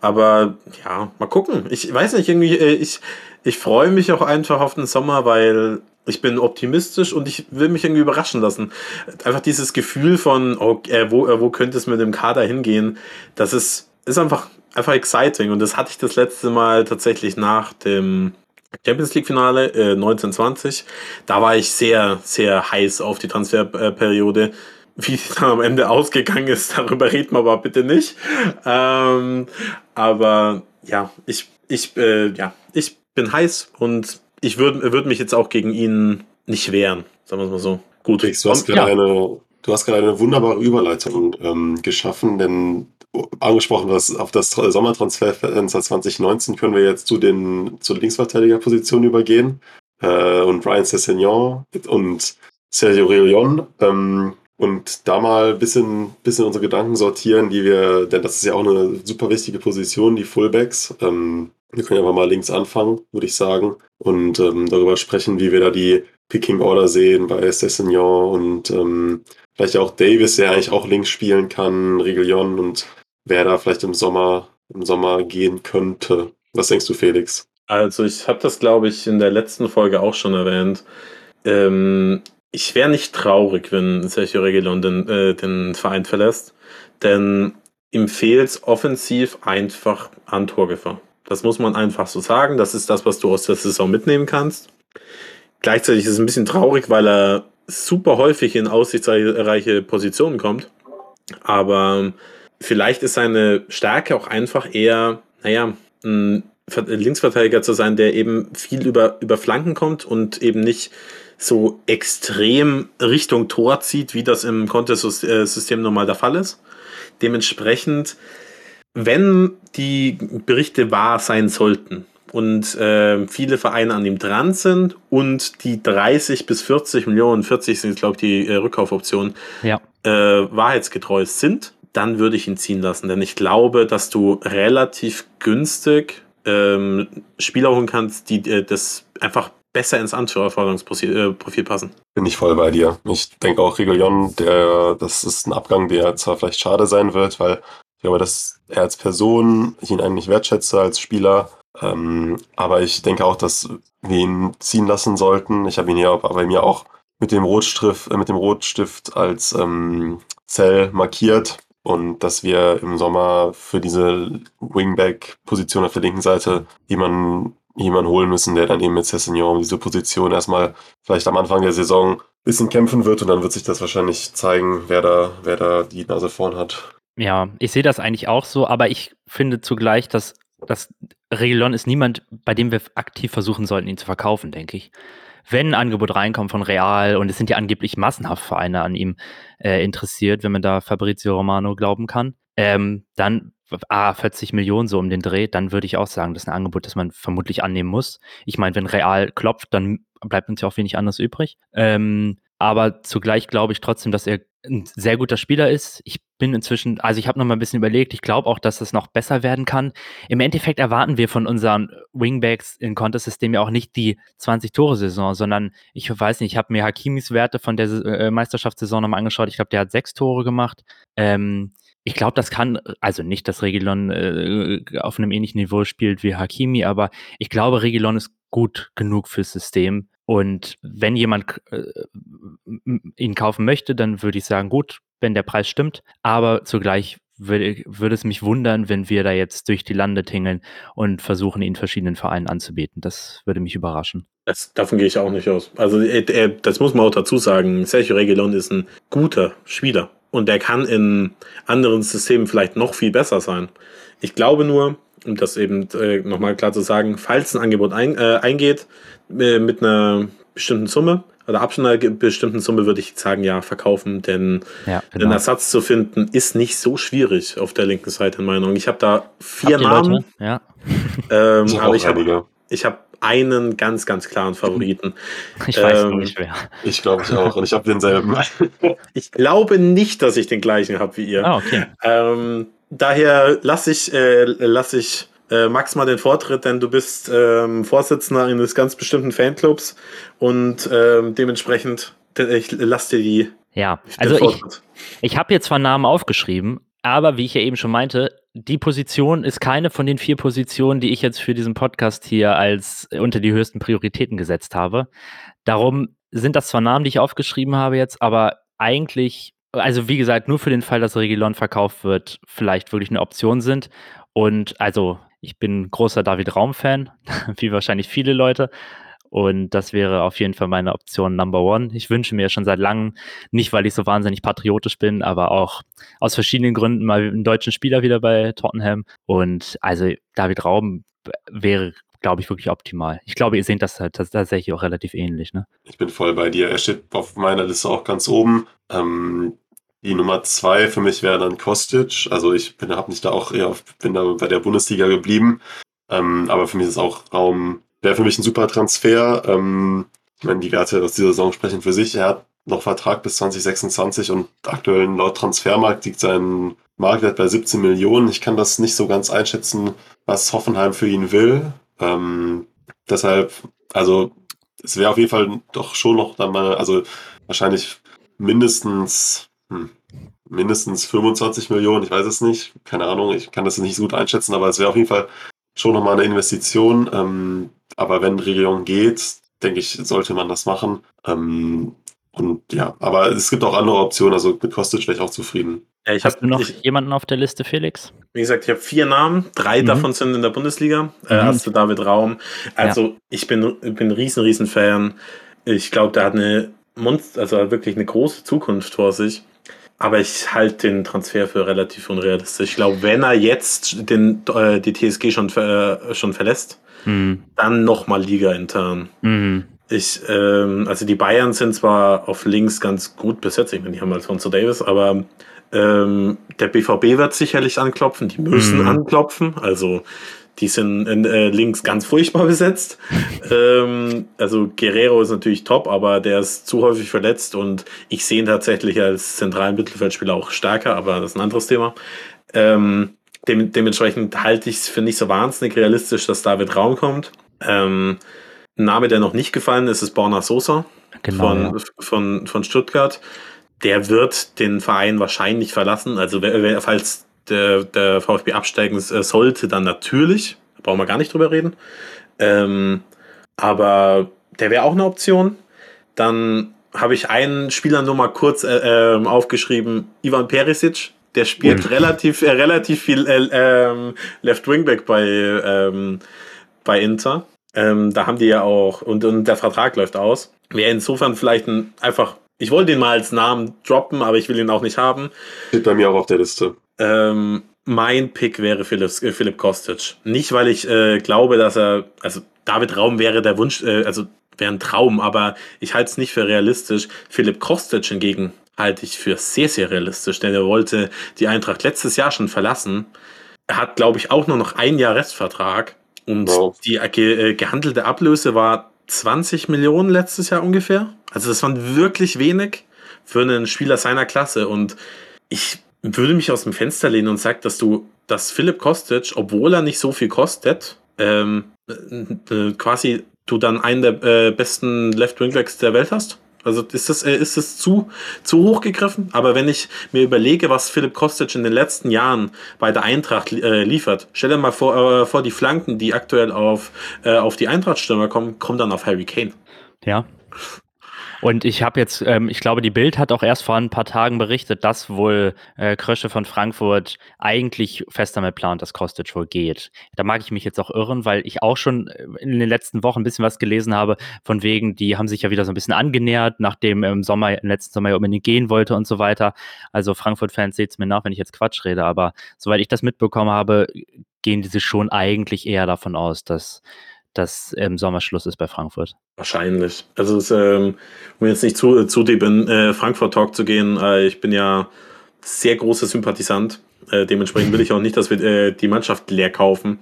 Aber ja, mal gucken. Ich weiß nicht, irgendwie, äh, ich, ich freue mich auch einfach auf den Sommer, weil ich bin optimistisch und ich will mich irgendwie überraschen lassen. Einfach dieses Gefühl von, oh, äh, wo, äh, wo könnte es mit dem Kader hingehen, das ist, ist einfach, einfach exciting. Und das hatte ich das letzte Mal tatsächlich nach dem Champions League-Finale äh, 1920. Da war ich sehr, sehr heiß auf die Transferperiode. Wie sie dann am Ende ausgegangen ist, darüber reden wir aber bitte nicht. Ähm, aber ja, ich, ich, äh, ja, ich bin heiß und ich würde würd mich jetzt auch gegen ihn nicht wehren, sagen wir es mal so. Gut. Felix, du hast gerade Ja. eine, du hast gerade eine wunderbare Überleitung ähm, geschaffen, denn angesprochen was auf das Sommertransferfenster 2019 können wir jetzt zu den zur Linksverteidigerposition übergehen äh, und Ryan Sessegnon und Sergio Reguilon ähm, und da mal ein bisschen, bisschen unsere Gedanken sortieren, die wir, denn das ist ja auch eine super wichtige Position, die Fullbacks. Ähm, wir können ja mal links anfangen, würde ich sagen, und ähm, darüber sprechen, wie wir da die Picking Order sehen bei Sessegnon und ähm, vielleicht auch Davis, der eigentlich auch links spielen kann, Reguilon und wer da vielleicht im Sommer, im Sommer gehen könnte. Was denkst du, Felix? Also ich habe das, glaube ich, in der letzten Folge auch schon erwähnt. Ähm, ich wäre nicht traurig, wenn Sergio Reguilon den, äh, den Verein verlässt, denn ihm fehlt offensiv einfach an Torgefahr. Das muss man einfach so sagen. Das ist das, was du aus der Saison mitnehmen kannst. Gleichzeitig ist es ein bisschen traurig, weil er super häufig in aussichtsreiche Positionen kommt. Aber vielleicht ist seine Stärke auch einfach eher, naja, ein Ver- Linksverteidiger zu sein, der eben viel über, über Flanken kommt und eben nicht so extrem Richtung Tor zieht, wie das im Contest-System normal der Fall ist. Dementsprechend, wenn die Berichte wahr sein sollten und äh, viele Vereine an ihm dran sind und die 30 bis 40 Millionen, 40 sind glaube ich die äh, Rückkaufoptionen, Ja. äh, wahrheitsgetreu sind, dann würde ich ihn ziehen lassen. Denn ich glaube, dass du relativ günstig ähm, Spieler holen kannst, die äh, das einfach besser ins Anforderungsprofil äh, passen. Bin ich voll bei dir. Ich denke auch Reguilon, der, das ist ein Abgang, der zwar vielleicht schade sein wird, weil ich glaube, dass er als Person, ich ihn eigentlich wertschätze als Spieler, ähm, aber ich denke auch, dass wir ihn ziehen lassen sollten. Ich habe ihn ja bei mir auch mit dem Rotstift, äh, mit dem Rotstift als ähm, Zell markiert und dass wir im Sommer für diese Wingback-Position auf der linken Seite jemanden, jemanden holen müssen, der dann eben mit Cessignon diese Position erstmal vielleicht am Anfang der Saison ein bisschen kämpfen wird und dann wird sich das wahrscheinlich zeigen, wer da, wer da die Nase vorn hat. Ja, ich sehe das eigentlich auch so, aber ich finde zugleich, dass das Reguilon ist niemand, bei dem wir aktiv versuchen sollten, ihn zu verkaufen, denke ich. Wenn ein Angebot reinkommt von Real und es sind ja angeblich massenhaft Vereine an ihm äh, interessiert, wenn man da Fabrizio Romano glauben kann, ähm, dann ah, 40 Millionen so um den Dreh, dann würde ich auch sagen, das ist ein Angebot, das man vermutlich annehmen muss. Ich meine, wenn Real klopft, dann bleibt uns ja auch wenig anderes übrig. Ähm, aber zugleich glaube ich trotzdem, dass er ein sehr guter Spieler ist. Ich bin inzwischen, also ich habe noch mal ein bisschen überlegt, ich glaube auch, dass es noch besser werden kann. Im Endeffekt erwarten wir von unseren Wingbacks in Contest-System ja auch nicht die 20-Tore-Saison, sondern ich weiß nicht, ich habe mir Hakimis Werte von der äh, Meisterschaftssaison nochmal angeschaut. Ich glaube, der hat sechs Tore gemacht. Ähm, ich glaube, das kann, also nicht, dass Regilon äh, auf einem ähnlichen Niveau spielt wie Hakimi, aber ich glaube, Regilon ist gut genug fürs System. Und wenn jemand äh, ihn kaufen möchte, dann würde ich sagen, gut, wenn der Preis stimmt. Aber zugleich würde, würde es mich wundern, wenn wir da jetzt durch die Lande tingeln und versuchen, ihn verschiedenen Vereinen anzubieten. Das würde mich überraschen. Das, davon gehe ich auch nicht aus. Also äh, äh, das muss man auch dazu sagen. Sergio Reguilon ist ein guter Spieler und der kann in anderen Systemen vielleicht noch viel besser sein. Ich glaube nur, um das eben äh, nochmal klar zu sagen, falls ein Angebot ein, äh, eingeht äh, mit einer bestimmten Summe oder ab einer bestimmten Summe würde ich sagen, ja, verkaufen, denn Ja, einen Ersatz zu finden ist nicht so schwierig auf der linken Seite in meiner Meinung. Ich habe da vier Namen? Ja. ähm, aber ich habe ich hab einen ganz, ganz klaren Favoriten. Ich weiß Ähm, nicht wer. Ich glaube ich auch. Und ich habe denselben. Ich glaube nicht, dass ich den gleichen habe wie ihr. Ah, okay. Ähm, daher lasse ich, äh, lass ich äh, Max mal den Vortritt, denn du bist ähm, Vorsitzender eines ganz bestimmten Fanclubs und ähm, dementsprechend, de- ich lasse dir die Ja, Ich also ich, ich habe jetzt zwar Namen aufgeschrieben, aber wie ich ja eben schon meinte, die Position ist keine von den vier Positionen, die ich jetzt für diesen Podcast hier als unter die höchsten Prioritäten gesetzt habe. Darum sind das zwar Namen, die ich aufgeschrieben habe jetzt, aber eigentlich, also wie gesagt, nur für den Fall, dass Regilon verkauft wird, vielleicht wirklich eine Option sind. Und also, ich bin großer David Raum-Fan, wie wahrscheinlich viele Leute. Und das wäre auf jeden Fall meine Option Number One. Ich wünsche mir schon seit langem, nicht weil ich so wahnsinnig patriotisch bin, aber auch aus verschiedenen Gründen mal einen deutschen Spieler wieder bei Tottenham. Und also David Raum wäre, glaube ich, wirklich optimal. Ich glaube, ihr seht das halt tatsächlich auch relativ ähnlich. Ne? Ich bin voll bei dir. Er steht auf meiner Liste auch ganz oben. Ähm, die Nummer zwei für mich wäre dann Kostic. Also ich bin, habe mich da auch eher bin da bei der Bundesliga geblieben. Ähm, aber für mich ist auch Raum, wäre für mich ein super Transfer. Ähm, ich meine, die Werte aus dieser Saison sprechen für sich. Er hat noch Vertrag bis 2026 und aktuell laut Transfermarkt liegt sein Marktwert bei 17 Millionen. Ich kann das nicht so ganz einschätzen, was Hoffenheim für ihn will. Ähm, deshalb, also es wäre auf jeden Fall doch schon noch dann mal, also wahrscheinlich mindestens, hm, mindestens 25 Millionen, ich weiß es nicht, keine Ahnung, ich kann das nicht so gut einschätzen, aber es wäre auf jeden Fall schon nochmal eine Investition. Ähm, aber wenn Region geht, denke ich, sollte man das machen. Ähm, und ja, aber es gibt auch andere Optionen, also mit Kostic wäre ich auch zufrieden. Ja, ich Hast habe du noch ich, jemanden auf der Liste, Felix? Wie gesagt, ich habe vier Namen, drei Mhm. davon sind in der Bundesliga. Äh, Mhm. hast du David Raum. Also ich bin, ich bin ein riesen, riesen Fan. Ich glaube, der hat eine Monster, also wirklich eine große Zukunft vor sich. Aber ich halte den Transfer für relativ unrealistisch. Ich glaube, wenn er jetzt den, äh, die TSG schon, äh, schon verlässt, Mhm. dann nochmal Liga intern. Mhm. Ich, ähm, also die Bayern sind zwar auf links ganz gut besetzt, ich meine, die haben Alfonso Davis, aber ähm, der BVB wird sicherlich anklopfen, die müssen Mhm. anklopfen, also die sind in, äh, links ganz furchtbar besetzt. ähm, also Guerrero ist natürlich top, aber der ist zu häufig verletzt und ich sehe ihn tatsächlich als zentralen Mittelfeldspieler auch stärker, aber das ist ein anderes Thema. Ähm, dem, dementsprechend halte ich es für nicht so wahnsinnig realistisch, dass David Raum kommt. Ähm, ein Name, der noch nicht gefallen ist, ist Borna Sosa Genau. von, ja. von, von Stuttgart. Der wird den Verein wahrscheinlich verlassen. Also falls der, der VfB absteigen äh, sollte, dann natürlich. Da brauchen wir gar nicht drüber reden. Ähm, aber der wäre auch eine Option. Dann habe ich einen Spieler nur mal kurz äh, ähm, aufgeschrieben, Ivan Perisic. Der spielt relativ, äh, relativ viel äh, ähm, Left Wingback bei, ähm, bei Inter. Ähm, da haben die ja auch, und, und der Vertrag läuft aus. Wäre insofern vielleicht ein, einfach, ich wollte den mal als Namen droppen, aber ich will ihn auch nicht haben. Steht bei mir auch auf der Liste. Ähm, mein Pick wäre Philipp, äh, Philipp Kostic. Nicht, weil ich äh, glaube, dass er, also David Raum wäre der Wunsch, äh, also wäre ein Traum, aber ich halte es nicht für realistisch. Philipp Kostic hingegen halte ich für sehr, sehr realistisch, denn er wollte die Eintracht letztes Jahr schon verlassen. Er hat, glaube ich, auch nur noch ein Jahr Restvertrag und Wow. die äh, ge äh, gehandelte Ablöse war 20 Millionen letztes Jahr ungefähr. Also das waren wirklich wenig für einen Spieler seiner Klasse und ich würde mich aus dem Fenster lehnen und sagen, dass du, dass Philipp Kostic, obwohl er nicht so viel kostet, ähm, äh, äh, quasi du dann einen der äh, besten Left Wingbacks der Welt hast. Also ist das, äh, ist das zu, zu hoch gegriffen? Aber wenn ich mir überlege, was Philipp Kostic in den letzten Jahren bei der Eintracht äh, liefert, stell dir mal vor, äh, vor die Flanken, die aktuell auf, äh, auf die Eintracht-Stürmer kommen, kommen dann auf Harry Kane. Ja. Und ich habe jetzt, ähm, ich glaube, die Bild hat auch erst vor ein paar Tagen berichtet, dass wohl äh, Krösche von Frankfurt eigentlich fest damit plant, dass Kostic wohl geht. Da mag ich mich jetzt auch irren, weil ich auch schon äh, in den letzten Wochen ein bisschen was gelesen habe, von wegen, die haben sich ja wieder so ein bisschen angenähert, nachdem im Sommer, im letzten Sommer ja unbedingt gehen wollte und so weiter. Also Frankfurt-Fans seht es mir nach, wenn ich jetzt Quatsch rede, aber soweit ich das mitbekommen habe, gehen diese schon eigentlich eher davon aus, dass dass im Sommer Schluss ist bei Frankfurt. Wahrscheinlich. Also, es, ähm, um jetzt nicht zu, zu deep in äh, Frankfurt-Talk zu gehen, äh, ich bin ja sehr großer Sympathisant. Äh, dementsprechend will ich auch nicht, dass wir äh, die Mannschaft leer kaufen.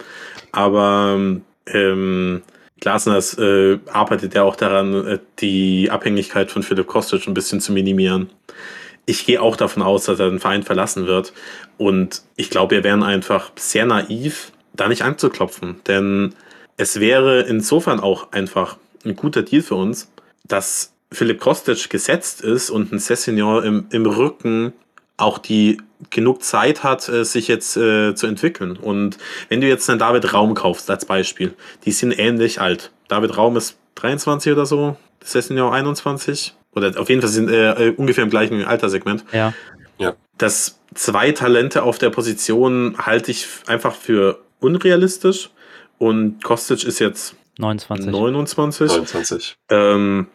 Aber ähm, Glasners äh, arbeitet ja auch daran, äh, die Abhängigkeit von Philipp Kostic ein bisschen zu minimieren. Ich gehe auch davon aus, dass er den Verein verlassen wird. Und ich glaube, wir wären einfach sehr naiv, da nicht anzuklopfen. Denn es wäre insofern auch einfach ein guter Deal für uns, dass Philipp Kostic gesetzt ist und ein Sessignon im, im Rücken auch die genug Zeit hat, äh, sich jetzt äh, zu entwickeln. Und wenn du jetzt einen David Raum kaufst, als Beispiel, die sind ähnlich alt. David Raum ist 23 oder so, Sessignon 21. Oder auf jeden Fall sind äh, äh, ungefähr im gleichen Alterssegment. Ja. Ja. Das zwei Talente auf der Position halte ich einfach für unrealistisch. Und Kostic ist jetzt 29. 29. 29. Ähm,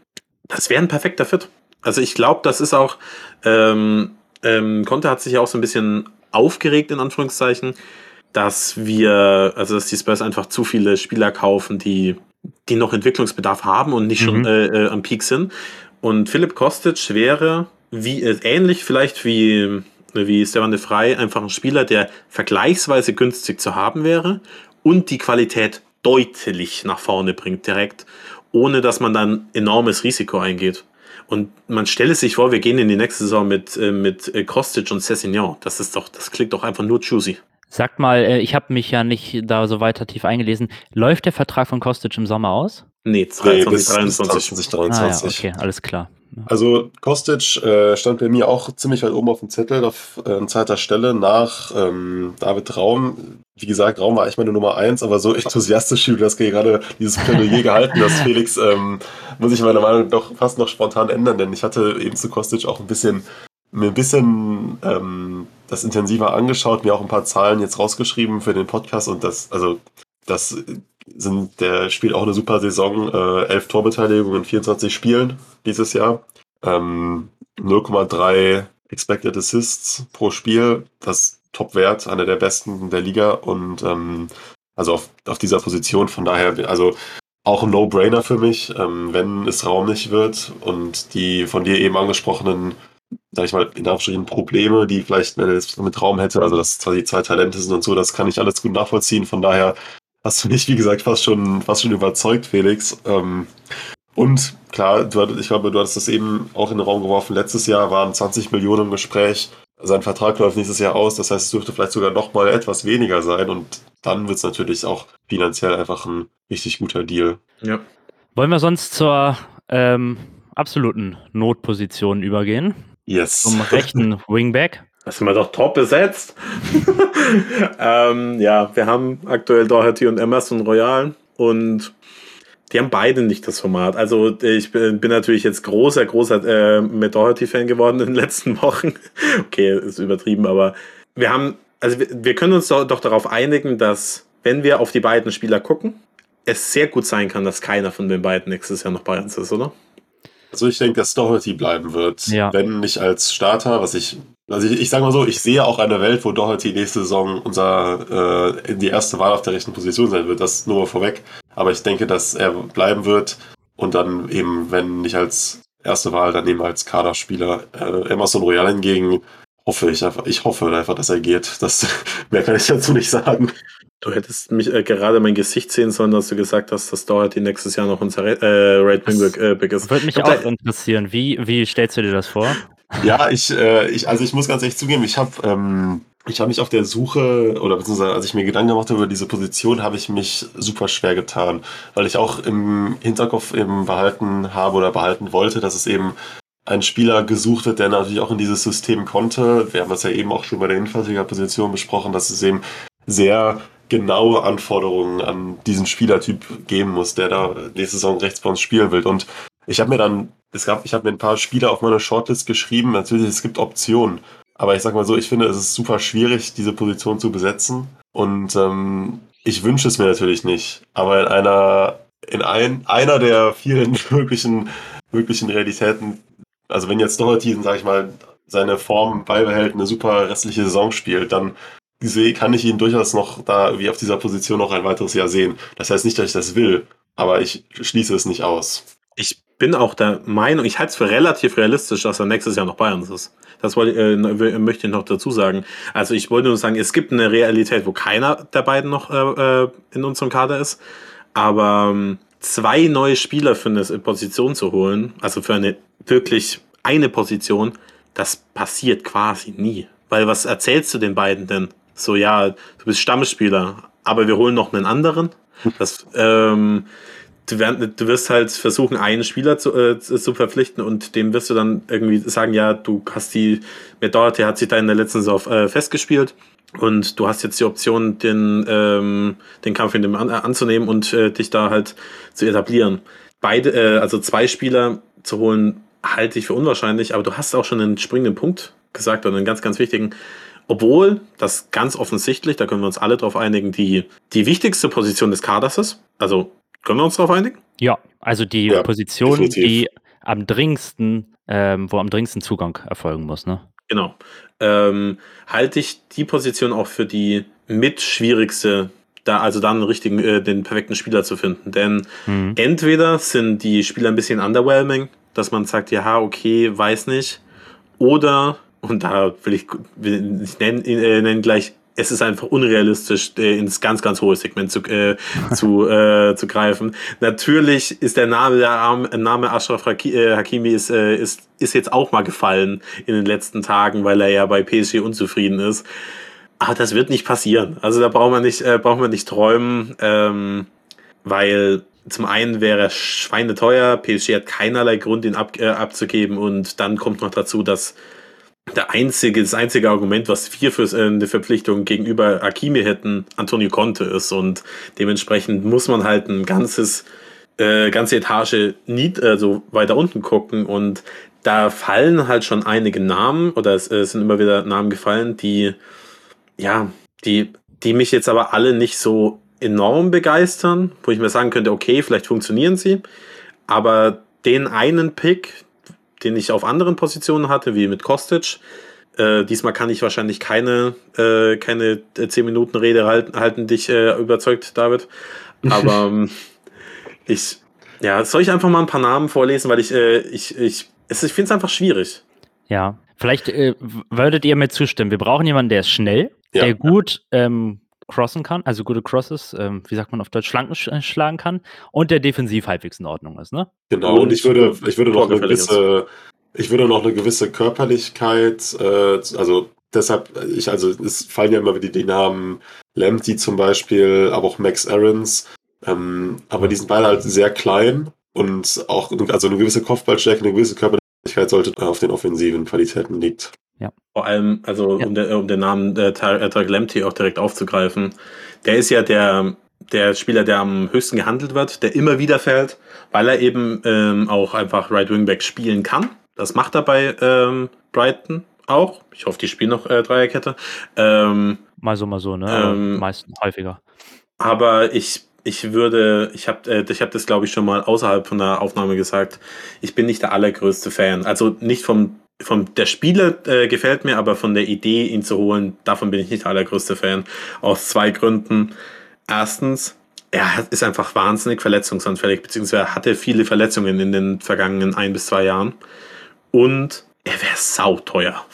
das wäre ein perfekter Fit. Also ich glaube, das ist auch, ähm, ähm, Conte hat sich ja auch so ein bisschen aufgeregt, in Anführungszeichen, dass wir, also dass die Spurs einfach zu viele Spieler kaufen, die, die noch Entwicklungsbedarf haben und nicht schon Mhm. äh, äh, am Peak sind. Und Philipp Kostic wäre wie, äh, ähnlich vielleicht wie, wie Stefan de Vrij, einfach ein Spieler, der vergleichsweise günstig zu haben wäre und die Qualität deutlich nach vorne bringt direkt, ohne dass man dann enormes Risiko eingeht. Und man stelle sich vor, wir gehen in die nächste Saison mit, äh, mit äh, Kostic und Cessignon. Das ist doch, das klingt doch einfach nur juicy. Sagt mal, äh, ich habe mich ja nicht da so weiter tief eingelesen. Läuft der Vertrag von Kostic im Sommer aus? Nee, Nee, 23, bis, 23. bis Ah ja, 2023. okay, alles klar. Also Kostic äh, stand bei mir auch ziemlich weit oben auf dem Zettel auf äh, zweiter Stelle nach ähm, David Raum. Wie gesagt, Raum war eigentlich meine Nummer eins, aber so enthusiastisch, wie du das gerade dieses Plädoyer gehalten hast, Felix, ähm, muss ich meine Meinung doch fast noch spontan ändern, denn ich hatte eben zu Kostic auch ein bisschen mir ein bisschen ähm, das intensiver angeschaut, mir auch ein paar Zahlen jetzt rausgeschrieben für den Podcast und das, also das sind, der spielt auch eine super Saison, äh, elf Torbeteiligungen in 24 Spielen dieses Jahr. Ähm, 0,3 Expected Assists pro Spiel, das Top-Wert, einer der besten der Liga und ähm, also auf, auf dieser Position, von daher, also auch ein No-Brainer für mich, ähm, wenn es Raum nicht wird und die von dir eben angesprochenen, sag ich mal, in Anführungsstrichen Probleme, die vielleicht, mit Raum hätte, also dass zwar die zwei Talente sind und so, das kann ich alles gut nachvollziehen, von daher hast du mich, wie gesagt, fast schon, fast schon überzeugt, Felix. Ähm, und klar, du, ich glaube, du hattest das eben auch in den Raum geworfen. Letztes Jahr waren 20 Millionen im Gespräch. Sein Vertrag läuft nächstes Jahr aus. Das heißt, es dürfte vielleicht sogar noch mal etwas weniger sein. Und dann wird es natürlich auch finanziell einfach ein richtig guter Deal. Ja. Wollen wir sonst zur ähm, absoluten Notposition übergehen? Yes. Zum rechten Wingback. Das sind wir doch top besetzt. ähm, ja, wir haben aktuell Doherty und Emerson Royal und die haben beide nicht das Format. Also ich bin bin natürlich jetzt großer, großer äh, Matt Doherty-Fan geworden in den letzten Wochen. okay, ist übertrieben, aber wir haben, also wir, wir können uns doch, doch darauf einigen, dass wenn wir auf die beiden Spieler gucken, es sehr gut sein kann, dass keiner von den beiden nächstes Jahr noch bei uns ist, oder? Also ich denke, dass Doherty bleiben wird. Ja. Wenn nicht als Starter, was ich. Also ich, ich sage mal so, ich sehe auch eine Welt, wo Doherty nächste Saison unser äh, die erste Wahl auf der rechten Position sein wird. Das nur mal vorweg. Aber ich denke, dass er bleiben wird und dann eben, wenn nicht als erste Wahl, dann eben als Kaderspieler. Äh, Emerson Royal hingegen hoffe ich einfach, ich hoffe einfach, dass er geht. Das, mehr kann ich dazu nicht sagen. Du hättest mich äh, gerade mein Gesicht sehen sollen, dass du gesagt hast, dass Doherty nächstes Jahr noch unser Re- äh, Right Wingback äh, Back ist. Würde mich auch interessieren. Wie, wie stellst du dir das vor? Ja, ich, äh, ich, also ich muss ganz ehrlich zugeben, ich habe ähm, ich mich auf der Suche, oder beziehungsweise als ich mir Gedanken gemacht habe über diese Position, habe ich mich super schwer getan, weil ich auch im Hinterkopf eben behalten habe oder behalten wollte, dass es eben ein Spieler gesucht wird, der natürlich auch in dieses System konnte. Wir haben das ja eben auch schon bei der Innenverteidigerposition besprochen, dass es eben sehr genaue Anforderungen an diesen Spielertyp geben muss, der da nächste Saison rechts bei uns spielen will. Und ich habe mir dann, es gab, ich habe mir ein paar Spieler auf meine Shortlist geschrieben. Natürlich, es gibt Optionen. Aber ich sag mal so, ich finde, es ist super schwierig, diese Position zu besetzen. Und ähm, ich wünsche es mir natürlich nicht. Aber in einer, in ein, einer der vielen möglichen, möglichen Realitäten, also wenn jetzt Doherty, sag ich mal, seine Form beibehält, eine super restliche Saison spielt, dann kann ich ihn durchaus noch da wie auf dieser Position noch ein weiteres Jahr sehen. Das heißt nicht, dass ich das will, aber ich schließe es nicht aus. Ich bin auch der Meinung, ich halte es für relativ realistisch, dass er nächstes Jahr noch bei uns ist. Das wollte, äh, möchte ich noch dazu sagen. Also ich wollte nur sagen, es gibt eine Realität, wo keiner der beiden noch äh, äh, in unserem Kader ist. Aber ähm, zwei neue Spieler für eine Position zu holen, also für eine wirklich eine Position, das passiert quasi nie. Weil was erzählst du den beiden denn? So, ja, du bist Stammspieler, aber wir holen noch einen anderen. Das, ähm, du, wirst halt versuchen, einen Spieler zu, äh, zu verpflichten und dem wirst du dann irgendwie sagen, ja, du hast die, mit Doherty hat sich da in der letzten Saison äh, festgespielt und du hast jetzt die Option, den, ähm, den Kampf in dem an, anzunehmen und äh, dich da halt zu etablieren. Beide, äh, also zwei Spieler zu holen, halte ich für unwahrscheinlich, aber du hast auch schon einen springenden Punkt gesagt und einen ganz, ganz wichtigen. Obwohl das ganz offensichtlich, da können wir uns alle drauf einigen, die, die wichtigste Position des Kaders ist. Also können wir uns darauf einigen? Ja, also die Ja, Position, definitiv. die am dringendsten, ähm, wo am dringendsten Zugang erfolgen muss, ne? Genau. Ähm, halte ich die Position auch für die mit schwierigste, da also dann den richtigen, äh, den perfekten Spieler zu finden. Denn Mhm. entweder sind die Spieler ein bisschen underwhelming, dass man sagt, ja, okay, weiß nicht. Oder, und da will ich, ich nennen, äh, nennen gleich, es ist einfach unrealistisch, äh, ins ganz, ganz hohe Segment zu, äh, zu, äh, zu greifen. Natürlich ist der Name, der Name Ashraf äh, Hakimi ist, äh, ist, ist jetzt auch mal gefallen in den letzten Tagen, weil er ja bei PSG unzufrieden ist. Aber das wird nicht passieren. Also da braucht man nicht, äh, braucht man nicht träumen, ähm, weil zum einen wäre er schweineteuer, PSG hat keinerlei Grund, ihn ab, äh, abzugeben und dann kommt noch dazu, dass der einzige, das einzige Argument, was wir für äh, eine Verpflichtung gegenüber Akimi hätten, Antonio Conte ist. Und dementsprechend muss man halt ein ganzes, äh, ganze Etage nicht, also weiter unten gucken. Und da fallen halt schon einige Namen oder es, es sind immer wieder Namen gefallen, die ja, die, die mich jetzt aber alle nicht so enorm begeistern, wo ich mir sagen könnte, okay, vielleicht funktionieren sie, aber den einen Pick, den ich auf anderen Positionen hatte, wie mit Kostic, äh, diesmal kann ich wahrscheinlich keine, äh, keine 10 Minuten Rede halten, halten dich äh, überzeugt, David. Aber ähm, ich, ja, soll ich einfach mal ein paar Namen vorlesen, weil ich, äh, ich, ich, es, ich finde es einfach schwierig. Ja, vielleicht äh, würdet ihr mir zustimmen. Wir brauchen jemanden, der ist schnell, Ja. der gut ähm, crossen kann, also gute Crosses, ähm, wie sagt man auf Deutsch, Flanken sch äh, schlagen kann und der defensiv halbwegs in Ordnung ist, ne? Genau, und, Und ich würde, ich würde noch eine torgefährlich ist. gewisse, ich würde noch eine gewisse Körperlichkeit, äh, also deshalb, ich, also es fallen ja immer wieder die Namen Lamptey zum Beispiel, aber auch Max Aarons, ähm, aber die sind beide halt sehr klein und auch, also eine gewisse Kopfballstärke, eine gewisse Körperlichkeit sollte auf den offensiven Qualitäten liegt. Vor allem, also Ja. um, der, um den Namen äh, äh, Tarek Lamptey auch direkt aufzugreifen, der ist ja der, der Spieler, der am höchsten gehandelt wird, der immer wieder fällt, weil er eben ähm, auch einfach Right Wingback spielen kann. Das macht er bei ähm, Brighton auch. Ich hoffe, die spielen noch äh, Dreierkette. Ähm, Mal so, mal so, ne? Ähm, meistens häufiger. aber ich, ich würde, ich habe äh, ich hab das, glaube ich, schon mal außerhalb von der Aufnahme gesagt, ich bin nicht der allergrößte Fan. Also nicht vom, vom der Spieler äh, gefällt mir, aber von der Idee, ihn zu holen, davon bin ich nicht der allergrößte Fan. Aus zwei Gründen. Erstens, er ist einfach wahnsinnig verletzungsanfällig, beziehungsweise hatte viele Verletzungen in den vergangenen ein bis zwei Jahren. Und er wäre sauteuer.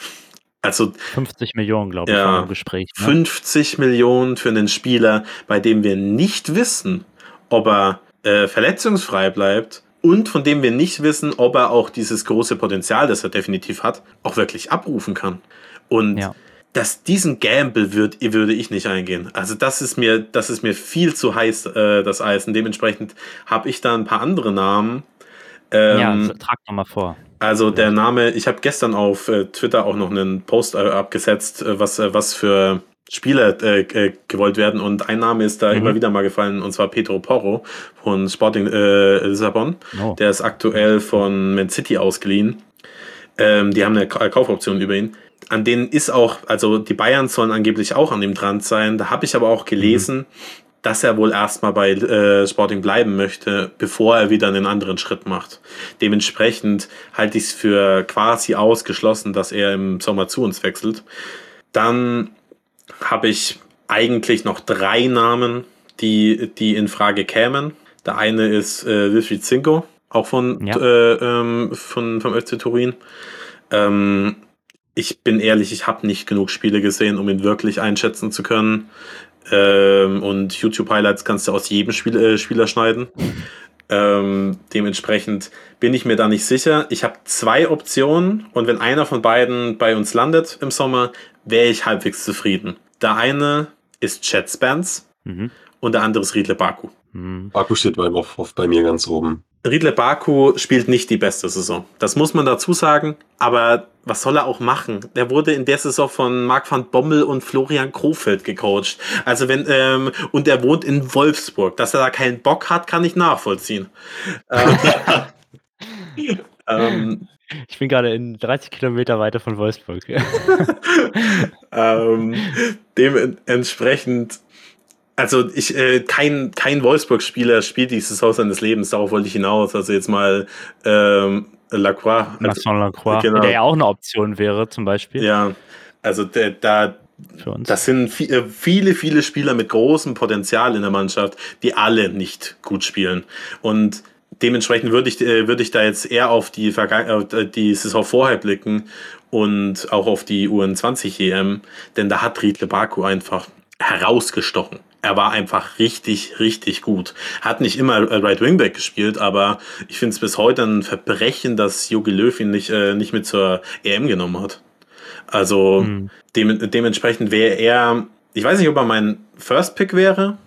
Also 50 Millionen, glaube ich, Ja. im Gespräch. Ne? 50 Millionen für einen Spieler, bei dem wir nicht wissen, ob er äh, verletzungsfrei bleibt und von dem wir nicht wissen, ob er auch dieses große Potenzial, das er definitiv hat, auch wirklich abrufen kann. Und Ja. dass diesen Gamble würd, würde ich nicht eingehen. Also das ist mir, das ist mir viel zu heiß, äh, das Eis. Und dementsprechend habe ich da ein paar andere Namen. Ähm, ja, trag doch mal vor. Also der Name, ich habe gestern auf äh, Twitter auch noch einen Post äh, abgesetzt, äh, was, äh, was für Spieler äh, äh, gewollt werden. Und ein Name ist da Mhm. immer wieder mal gefallen, und zwar Pedro Porro von Sporting Lissabon. Oh. Der ist aktuell von Man City ausgeliehen. Ähm, die haben eine Ka- Kaufoption über ihn. An denen ist auch, also die Bayern sollen angeblich auch an ihm dran sein. Da habe ich aber auch gelesen, dass er wohl erstmal bei äh, Sporting bleiben möchte, bevor er wieder einen anderen Schritt macht. Dementsprechend halte ich es für quasi ausgeschlossen, dass er im Sommer zu uns wechselt. Dann habe ich eigentlich noch drei Namen, die, die in Frage kämen. Der eine ist äh, Wilfried Zinko, auch von, Ja. äh, ähm, von vom FC Turin. Ähm, ich bin ehrlich, ich habe nicht genug Spiele gesehen, um ihn wirklich einschätzen zu können. Ähm, und YouTube-Highlights kannst du aus jedem Spiel, äh, Spieler schneiden. Ähm, dementsprechend bin ich mir da nicht sicher. Ich habe zwei Optionen und wenn einer von beiden bei uns landet im Sommer, wäre ich halbwegs zufrieden. Der eine ist Chad Spence Mhm. und der andere ist Riedle Baku. Hm. Baku steht bei, auf, auf bei mir ganz oben. Riedle Baku spielt nicht die beste Saison. Das muss man dazu sagen. Aber was soll er auch machen? Der wurde in der Saison von Marc van Bommel und Florian Krofeld gecoacht. Also wenn, ähm, und er wohnt in Wolfsburg. Dass er da keinen Bock hat, kann ich nachvollziehen. ähm, ähm ich bin gerade in 30 Kilometer weiter von Wolfsburg. ähm, dementsprechend also ich, äh, kein, kein Wolfsburg-Spieler spielt dieses Haus seines Lebens, darauf wollte ich hinaus. Also jetzt mal ähm, Lacroix. Also, Lacroix, genau. der ja auch eine Option wäre, zum Beispiel. Ja, also der, da, das sind äh, viele, viele Spieler mit großem Potenzial in der Mannschaft, die alle nicht gut spielen. Und dementsprechend würde ich, äh, würde ich da jetzt eher auf die, Vergangen äh, die Saison vorher blicken und auch auf die UN20 EM, denn da hat Riedle Baku einfach herausgestochen er war einfach richtig, richtig gut. Hat nicht immer Right Wingback gespielt, aber ich finde es bis heute ein Verbrechen, dass Jogi Löw ihn nicht, äh, nicht mit zur EM genommen hat. Also mhm. dem, dementsprechend wäre er, ich weiß nicht, ob er mein First Pick wäre.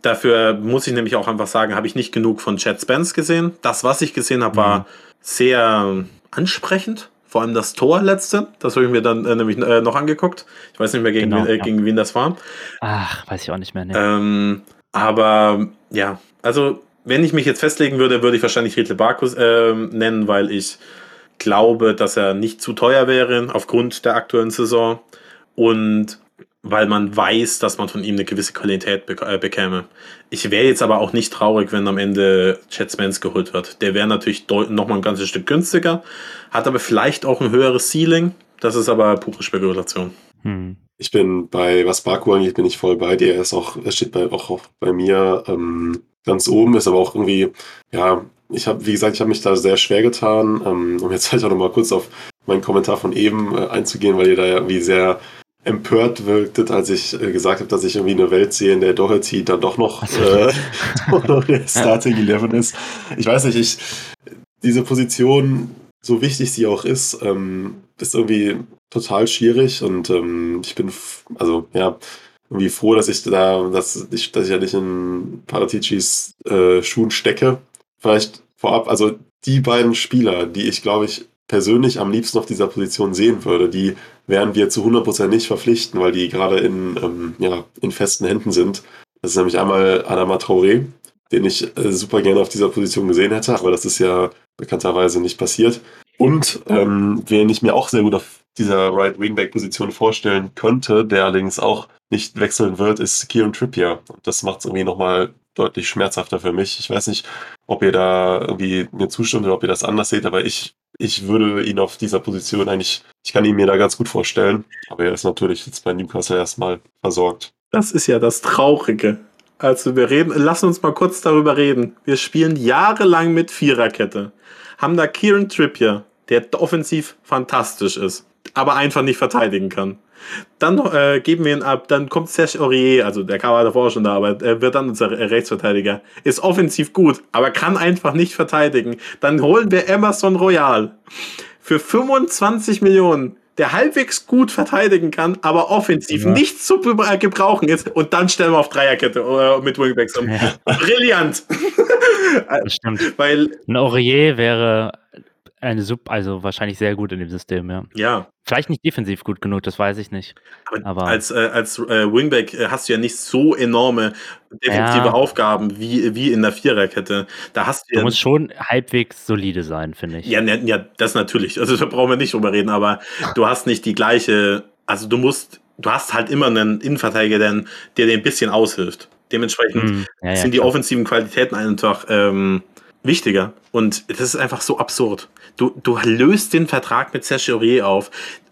Dafür muss ich nämlich auch einfach sagen, habe ich nicht genug von Chad Spence gesehen. Das, was ich gesehen habe, war mhm. sehr ansprechend. Vor allem das Tor letzte, das habe ich mir dann äh, nämlich äh, noch angeguckt. Ich weiß nicht mehr, gegen, genau, wen, äh, ja. gegen wen das war. Ach, weiß ich auch nicht mehr. Nee. Ähm, aber ja, also wenn ich mich jetzt festlegen würde, würde ich wahrscheinlich Riedle Barkus äh, nennen, weil ich glaube, dass er nicht zu teuer wäre aufgrund der aktuellen Saison. Und weil man weiß, dass man von ihm eine gewisse Qualität bek äh, bekäme. Ich wäre jetzt aber auch nicht traurig, wenn am Ende Chad Spence geholt wird. Der wäre natürlich nochmal ein ganzes Stück günstiger, hat aber vielleicht auch ein höheres Ceiling. Das ist aber pure Spekulation. Hm. Ich bin bei, was Baku angeht, bin ich voll bei dir. Er ist auch, er steht bei, auch, auch bei mir ähm, ganz oben, ist aber auch irgendwie, ja, ich habe, wie gesagt, ich habe mich da sehr schwer getan, ähm, um jetzt halt auch nochmal kurz auf meinen Kommentar von eben äh, einzugehen, weil ihr da ja irgendwie sehr empört wirktet, als ich äh, gesagt habe, dass ich irgendwie eine Welt sehe, in der Doherty dann doch noch, äh, noch der Starting Eleven ist. Ich weiß nicht, ich, diese Position, so wichtig sie auch ist, ähm, ist irgendwie total schwierig und ähm, ich bin, also ja, irgendwie froh, dass ich da, dass ich, dass ich ja nicht in Paraticis äh, Schuhen stecke. Vielleicht vorab, also die beiden Spieler, die ich glaube ich persönlich am liebsten auf dieser Position sehen würde, die werden wir zu 100% nicht verpflichten, weil die gerade in, ähm, ja, in festen Händen sind. Das ist nämlich einmal Adama Traoré, den ich äh, super gerne auf dieser Position gesehen hätte, aber das ist ja bekannterweise nicht passiert. Und ähm, wen ich mir auch sehr gut auf dieser Right Wingback Position vorstellen könnte, der allerdings auch nicht wechseln wird, ist Kieran Trippier. Und das macht es irgendwie nochmal deutlich schmerzhafter für mich. Ich weiß nicht, ob ihr da irgendwie mir zustimmt oder ob ihr das anders seht, aber ich ich würde ihn auf dieser Position eigentlich, ich kann ihn mir da ganz gut vorstellen. Aber er ist natürlich jetzt bei Newcastle erstmal versorgt. Das ist ja das Traurige. Also wir reden, lass uns mal kurz darüber reden. Wir spielen jahrelang mit Viererkette. Haben da Kieran Trippier, der offensiv fantastisch ist, aber einfach nicht verteidigen kann. Dann äh, geben wir ihn ab, dann kommt Serge Aurier, also der war davor schon da, aber er wird dann unser Rechtsverteidiger. Ist offensiv gut, aber kann einfach nicht verteidigen. Dann holen wir Emerson Royal für 25 Millionen, der halbwegs gut verteidigen kann, aber offensiv ja. nicht zu gebrauchen ist. Und dann stellen wir auf Dreierkette äh, mit Wingbacks um. Ja. Brillant! stimmt. Weil ein Aurier wäre eine Sub, also wahrscheinlich sehr gut in dem System, ja. Ja. Vielleicht nicht defensiv gut genug, das weiß ich nicht. Aber, Aber als, äh, als äh, Wingback äh, hast du ja nicht so enorme defensive ja. Aufgaben wie, wie in der Viererkette. Da hast du, du ja, musst schon halbwegs solide sein, finde ich. Ja, ne, ja, das natürlich. Also da brauchen wir nicht drüber reden, aber du hast nicht die gleiche, also du musst, du hast halt immer einen Innenverteidiger, der, der dir ein bisschen aushilft. Dementsprechend mm, ja, sind die offensiven Qualitäten einfach ähm, wichtiger. Und das ist einfach so absurd. Du, du löst den Vertrag mit Serge Aurier auf.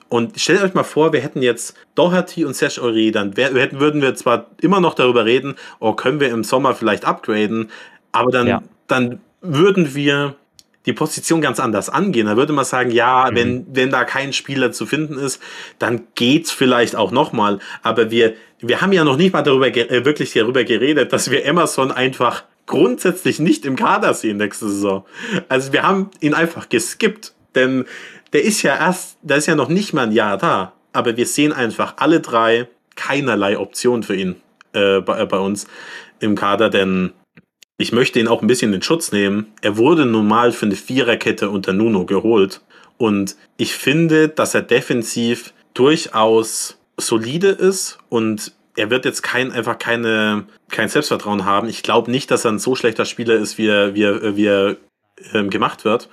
Und stellt euch mal vor, wir hätten jetzt Doherty und Serge Aurier, dann wär, hätten, würden wir zwar immer noch darüber reden, oh, können wir im Sommer vielleicht upgraden, aber dann, ja. dann würden wir die Position ganz anders angehen. Da würde man sagen, ja, mhm. wenn, wenn da kein Spieler zu finden ist, dann geht's vielleicht auch nochmal. Aber wir, wir haben ja noch nicht mal darüber äh, wirklich darüber geredet, dass wir Emerson einfach grundsätzlich nicht im Kader sehen nächste Saison. Also wir haben ihn einfach geskippt, denn der ist ja erst, der ist ja noch nicht mal ein Jahr da, aber wir sehen einfach alle drei keinerlei Option für ihn äh, bei, bei uns im Kader, denn ich möchte ihn auch ein bisschen in Schutz nehmen. Er wurde normal für eine Viererkette unter Nuno geholt. Und ich finde, dass er defensiv durchaus solide ist und er wird jetzt kein, einfach keine, kein Selbstvertrauen haben. Ich glaube nicht, dass er ein so schlechter Spieler ist, wie er, wie er, wie er ähm, gemacht wird.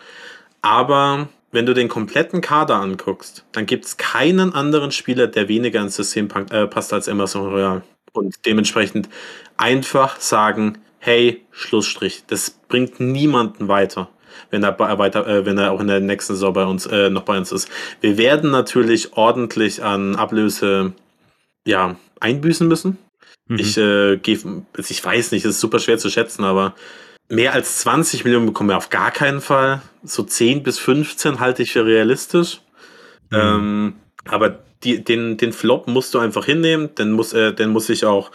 Aber wenn du den kompletten Kader anguckst, dann gibt es keinen anderen Spieler, der weniger ins System äh, passt als Emerson Royal. Und dementsprechend einfach sagen, hey, Schlussstrich. Das bringt niemanden weiter, wenn er weiter, äh, wenn er auch in der nächsten Saison bei uns äh, noch bei uns ist. Wir werden natürlich ordentlich an Ablöse ja, einbüßen müssen. Mhm. Ich äh, gebe, ich weiß nicht, es ist super schwer zu schätzen, aber mehr als 20 Millionen bekommen wir auf gar keinen Fall. So 10 bis 15 halte ich für realistisch. Mhm. Ähm, aber die, den, den Flop musst du einfach hinnehmen. Den muss, äh, den muss ich auch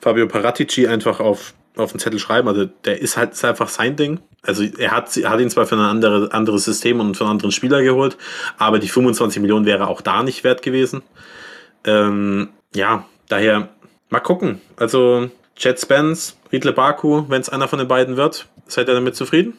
Fabio Paratici einfach auf auf den Zettel schreiben. Also der ist halt ist einfach sein Ding. Also er hat, hat ihn zwar für ein andere, anderes System und für einen anderen Spieler geholt, aber die 25 Millionen wäre auch da nicht wert gewesen. Ähm, ja, daher mal gucken. Also Chad Spence, Riedle Baku, wenn es einer von den beiden wird, seid ihr damit zufrieden?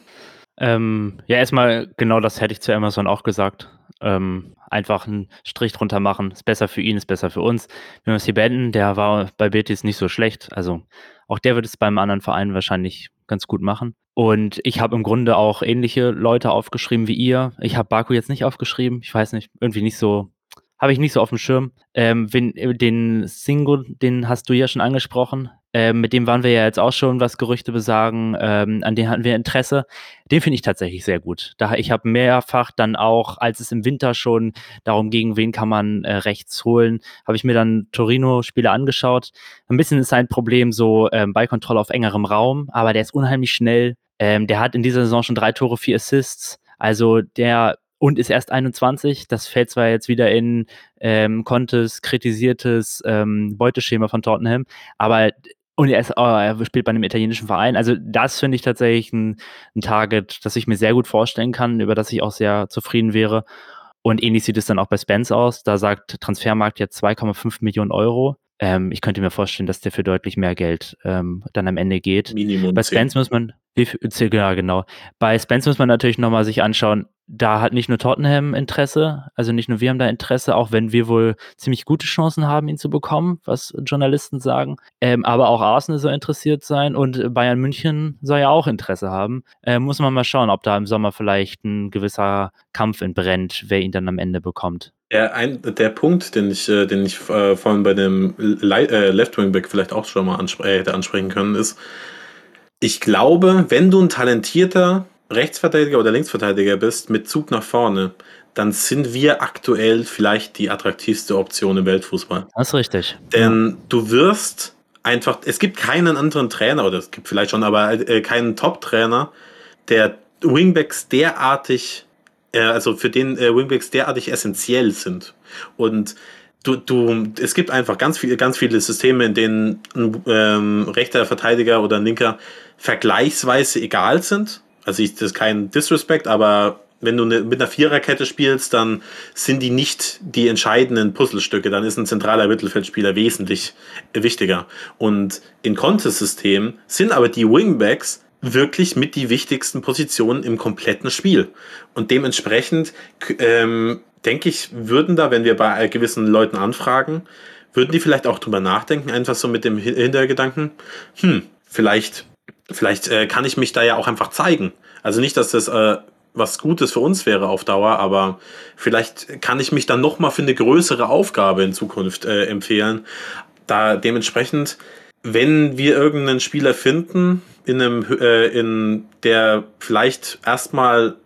Ähm, ja, erstmal genau das hätte ich zu Amazon auch gesagt. Ähm, einfach einen Strich drunter machen. Ist besser für ihn, ist besser für uns. Wenn wir es hier beenden, der war bei Betis nicht so schlecht. Also auch der wird es beim anderen Verein wahrscheinlich ganz gut machen. Und ich habe im Grunde auch ähnliche Leute aufgeschrieben wie ihr. Ich habe Baku jetzt nicht aufgeschrieben. Ich weiß nicht, irgendwie nicht so, habe ich nicht so auf dem Schirm. Ähm, wenn, den Single, den hast du ja schon angesprochen. Ähm, mit dem waren wir ja jetzt auch schon, was Gerüchte besagen. Ähm, an den hatten wir Interesse. Den finde ich tatsächlich sehr gut. Da ich habe mehrfach dann auch, als es im Winter schon darum ging, wen kann man äh, rechts holen, habe ich mir dann Torino-Spiele angeschaut. Ein bisschen ist sein Problem so ähm, Ballkontrolle auf engerem Raum, aber der ist unheimlich schnell. Ähm, der hat in dieser Saison schon drei Tore, vier Assists. Also der und ist erst 21. Das fällt zwar jetzt wieder in ähm, Contes kritisiertes ähm, Beuteschema von Tottenham, aber und er, ist, oh, er spielt bei einem italienischen Verein. Also das finde ich tatsächlich ein, ein Target, das ich mir sehr gut vorstellen kann, über das ich auch sehr zufrieden wäre. Und ähnlich sieht es dann auch bei Spence aus. Da sagt Transfermarkt jetzt 2,5 Millionen Euro. Ähm, ich könnte mir vorstellen, dass der für deutlich mehr Geld ähm, dann am Ende geht. Minimum bei Spence 10. muss man, ja, genau. Bei Spence muss man natürlich nochmal sich anschauen, da hat nicht nur Tottenham Interesse, also nicht nur wir haben da Interesse, auch wenn wir wohl ziemlich gute Chancen haben, ihn zu bekommen, was Journalisten sagen. Ähm, aber auch Arsenal soll interessiert sein und Bayern München soll ja auch Interesse haben. Ähm, muss man mal schauen, ob da im Sommer vielleicht ein gewisser Kampf entbrennt, wer ihn dann am Ende bekommt. Der, ein, der Punkt, den ich, äh, den ich äh, vorhin bei dem Le äh, Left Wing Back vielleicht auch schon mal anspre äh, hätte ansprechen können, ist, ich glaube, wenn du ein talentierter Rechtsverteidiger oder Linksverteidiger bist mit Zug nach vorne, dann sind wir aktuell vielleicht die attraktivste Option im Weltfußball. Das ist richtig. Denn du wirst einfach, es gibt keinen anderen Trainer, oder es gibt vielleicht schon, aber äh, keinen Top-Trainer, der Wingbacks derartig, äh, also für den äh, Wingbacks derartig essentiell sind. Und du, du, es gibt einfach ganz viele, ganz viele Systeme, in denen ein ähm, rechter Verteidiger oder ein linker vergleichsweise egal sind. Also ich, das ist kein Disrespect, aber wenn du ne, mit einer Viererkette spielst, dann sind die nicht die entscheidenden Puzzlestücke. Dann ist ein zentraler Mittelfeldspieler wesentlich wichtiger. Und in Contest-Systemen sind aber die Wingbacks wirklich mit die wichtigsten Positionen im kompletten Spiel. Und dementsprechend ähm, denke ich, würden da, wenn wir bei gewissen Leuten anfragen, würden die vielleicht auch drüber nachdenken, einfach so mit dem Hintergedanken, hm, vielleicht, vielleicht äh, kann ich mich da ja auch einfach zeigen. Also nicht, dass das äh, was Gutes für uns wäre auf Dauer, aber vielleicht kann ich mich dann nochmal für eine größere Aufgabe in Zukunft äh, empfehlen. Da dementsprechend, wenn wir irgendeinen Spieler finden, in einem, äh, in der vielleicht erstmal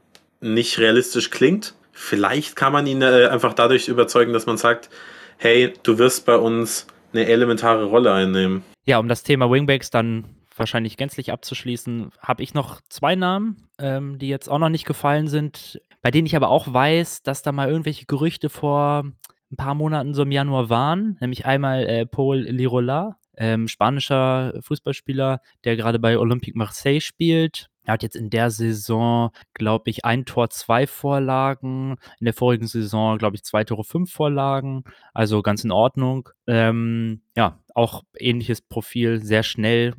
nicht realistisch klingt, vielleicht kann man ihn äh, einfach dadurch überzeugen, dass man sagt, hey, du wirst bei uns eine elementare Rolle einnehmen. Ja, um das Thema Wingbacks dann wahrscheinlich gänzlich abzuschließen, habe ich noch zwei Namen, ähm, die jetzt auch noch nicht gefallen sind, bei denen ich aber auch weiß, dass da mal irgendwelche Gerüchte vor ein paar Monaten so im Januar waren, nämlich einmal äh, Paul Lirola, ähm, spanischer Fußballspieler, der gerade bei Olympique Marseille spielt. Er hat jetzt in der Saison, glaube ich, ein Tor, zwei Vorlagen. In der vorigen Saison, glaube ich, zwei Tore, fünf Vorlagen. Also ganz in Ordnung. Ähm, ja, auch ähnliches Profil, sehr schnell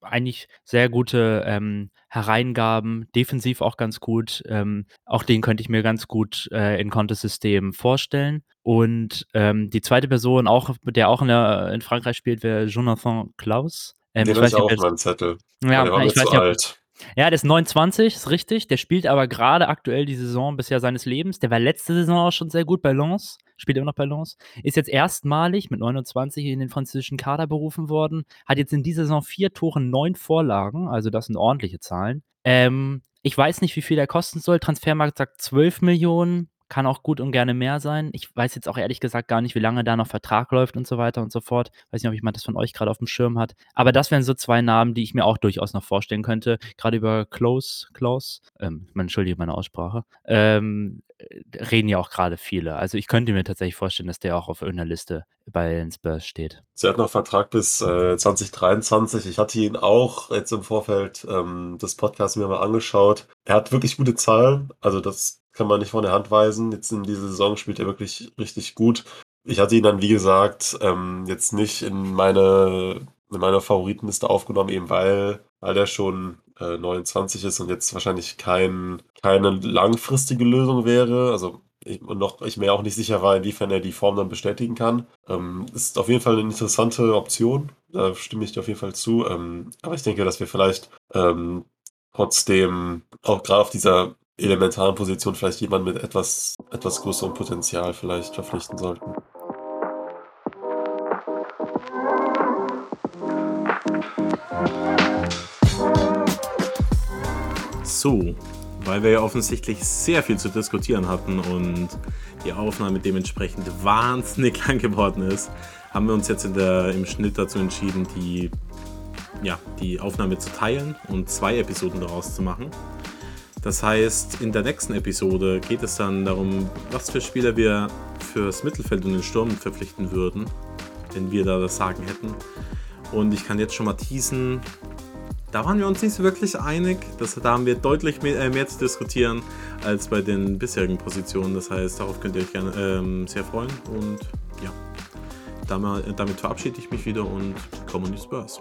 eigentlich sehr gute ähm, Hereingaben, defensiv auch ganz gut. Ähm, auch den könnte ich mir ganz gut äh, in Contest-System vorstellen. Und ähm, die zweite Person, auch, der auch in, der, in Frankreich spielt, wäre Jonathan Klaus. Ähm, den ich weiß ich auch auf meinem Zettel. Ja, der war ich weiß zu nicht, alt. Ja, der ist 29, ist richtig. Der spielt aber gerade aktuell die Saison bisher seines Lebens. Der war letzte Saison auch schon sehr gut bei Lens, spielt immer noch bei Lens. Ist jetzt erstmalig mit 29 in den französischen Kader berufen worden. Hat jetzt in dieser Saison vier Tore, neun Vorlagen. Also, das sind ordentliche Zahlen. Ähm, ich weiß nicht, wie viel der kosten soll. Transfermarkt sagt 12 Millionen kann auch gut und gerne mehr sein. Ich weiß jetzt auch ehrlich gesagt gar nicht, wie lange da noch Vertrag läuft und so weiter und so fort. Weiß nicht, ob jemand das von euch gerade auf dem Schirm hat. Aber das wären so zwei Namen, die ich mir auch durchaus noch vorstellen könnte. Gerade über Close, Close, ähm, entschuldige meine Aussprache, ähm, reden ja auch gerade viele. Also ich könnte mir tatsächlich vorstellen, dass der auch auf irgendeiner Liste bei den Spurs steht. Sie hat noch Vertrag bis äh, 2023. Ich hatte ihn auch jetzt im Vorfeld ähm, des Podcasts mir mal angeschaut. Er hat wirklich gute Zahlen. Also das kann man nicht von der Hand weisen. Jetzt in dieser Saison spielt er wirklich richtig gut. Ich hatte ihn dann, wie gesagt, ähm, jetzt nicht in meine, in meine Favoritenliste aufgenommen, eben weil, weil er schon äh, 29 ist und jetzt wahrscheinlich kein, keine langfristige Lösung wäre. Also ich, und noch ich mir auch nicht sicher war, inwiefern er die Form dann bestätigen kann. Ähm, ist auf jeden Fall eine interessante Option. Da stimme ich dir auf jeden Fall zu. Ähm, aber ich denke, dass wir vielleicht ähm, trotzdem auch gerade auf dieser elementaren Position vielleicht jemand mit etwas, etwas größerem Potenzial vielleicht verpflichten sollten. So, weil wir ja offensichtlich sehr viel zu diskutieren hatten und die Aufnahme dementsprechend wahnsinnig lang geworden ist, haben wir uns jetzt der, im Schnitt dazu entschieden, die, ja, die Aufnahme zu teilen und zwei Episoden daraus zu machen. Das heißt, in der nächsten Episode geht es dann darum, was für Spieler wir fürs Mittelfeld und den Sturm verpflichten würden, wenn wir da das Sagen hätten. Und ich kann jetzt schon mal teasen, da waren wir uns nicht wirklich einig. Das, da haben wir deutlich mehr, äh, mehr, zu diskutieren als bei den bisherigen Positionen. Das heißt, darauf könnt ihr euch gerne ähm, sehr freuen. Und ja, damit, damit verabschiede ich mich wieder und komme on die Spurs.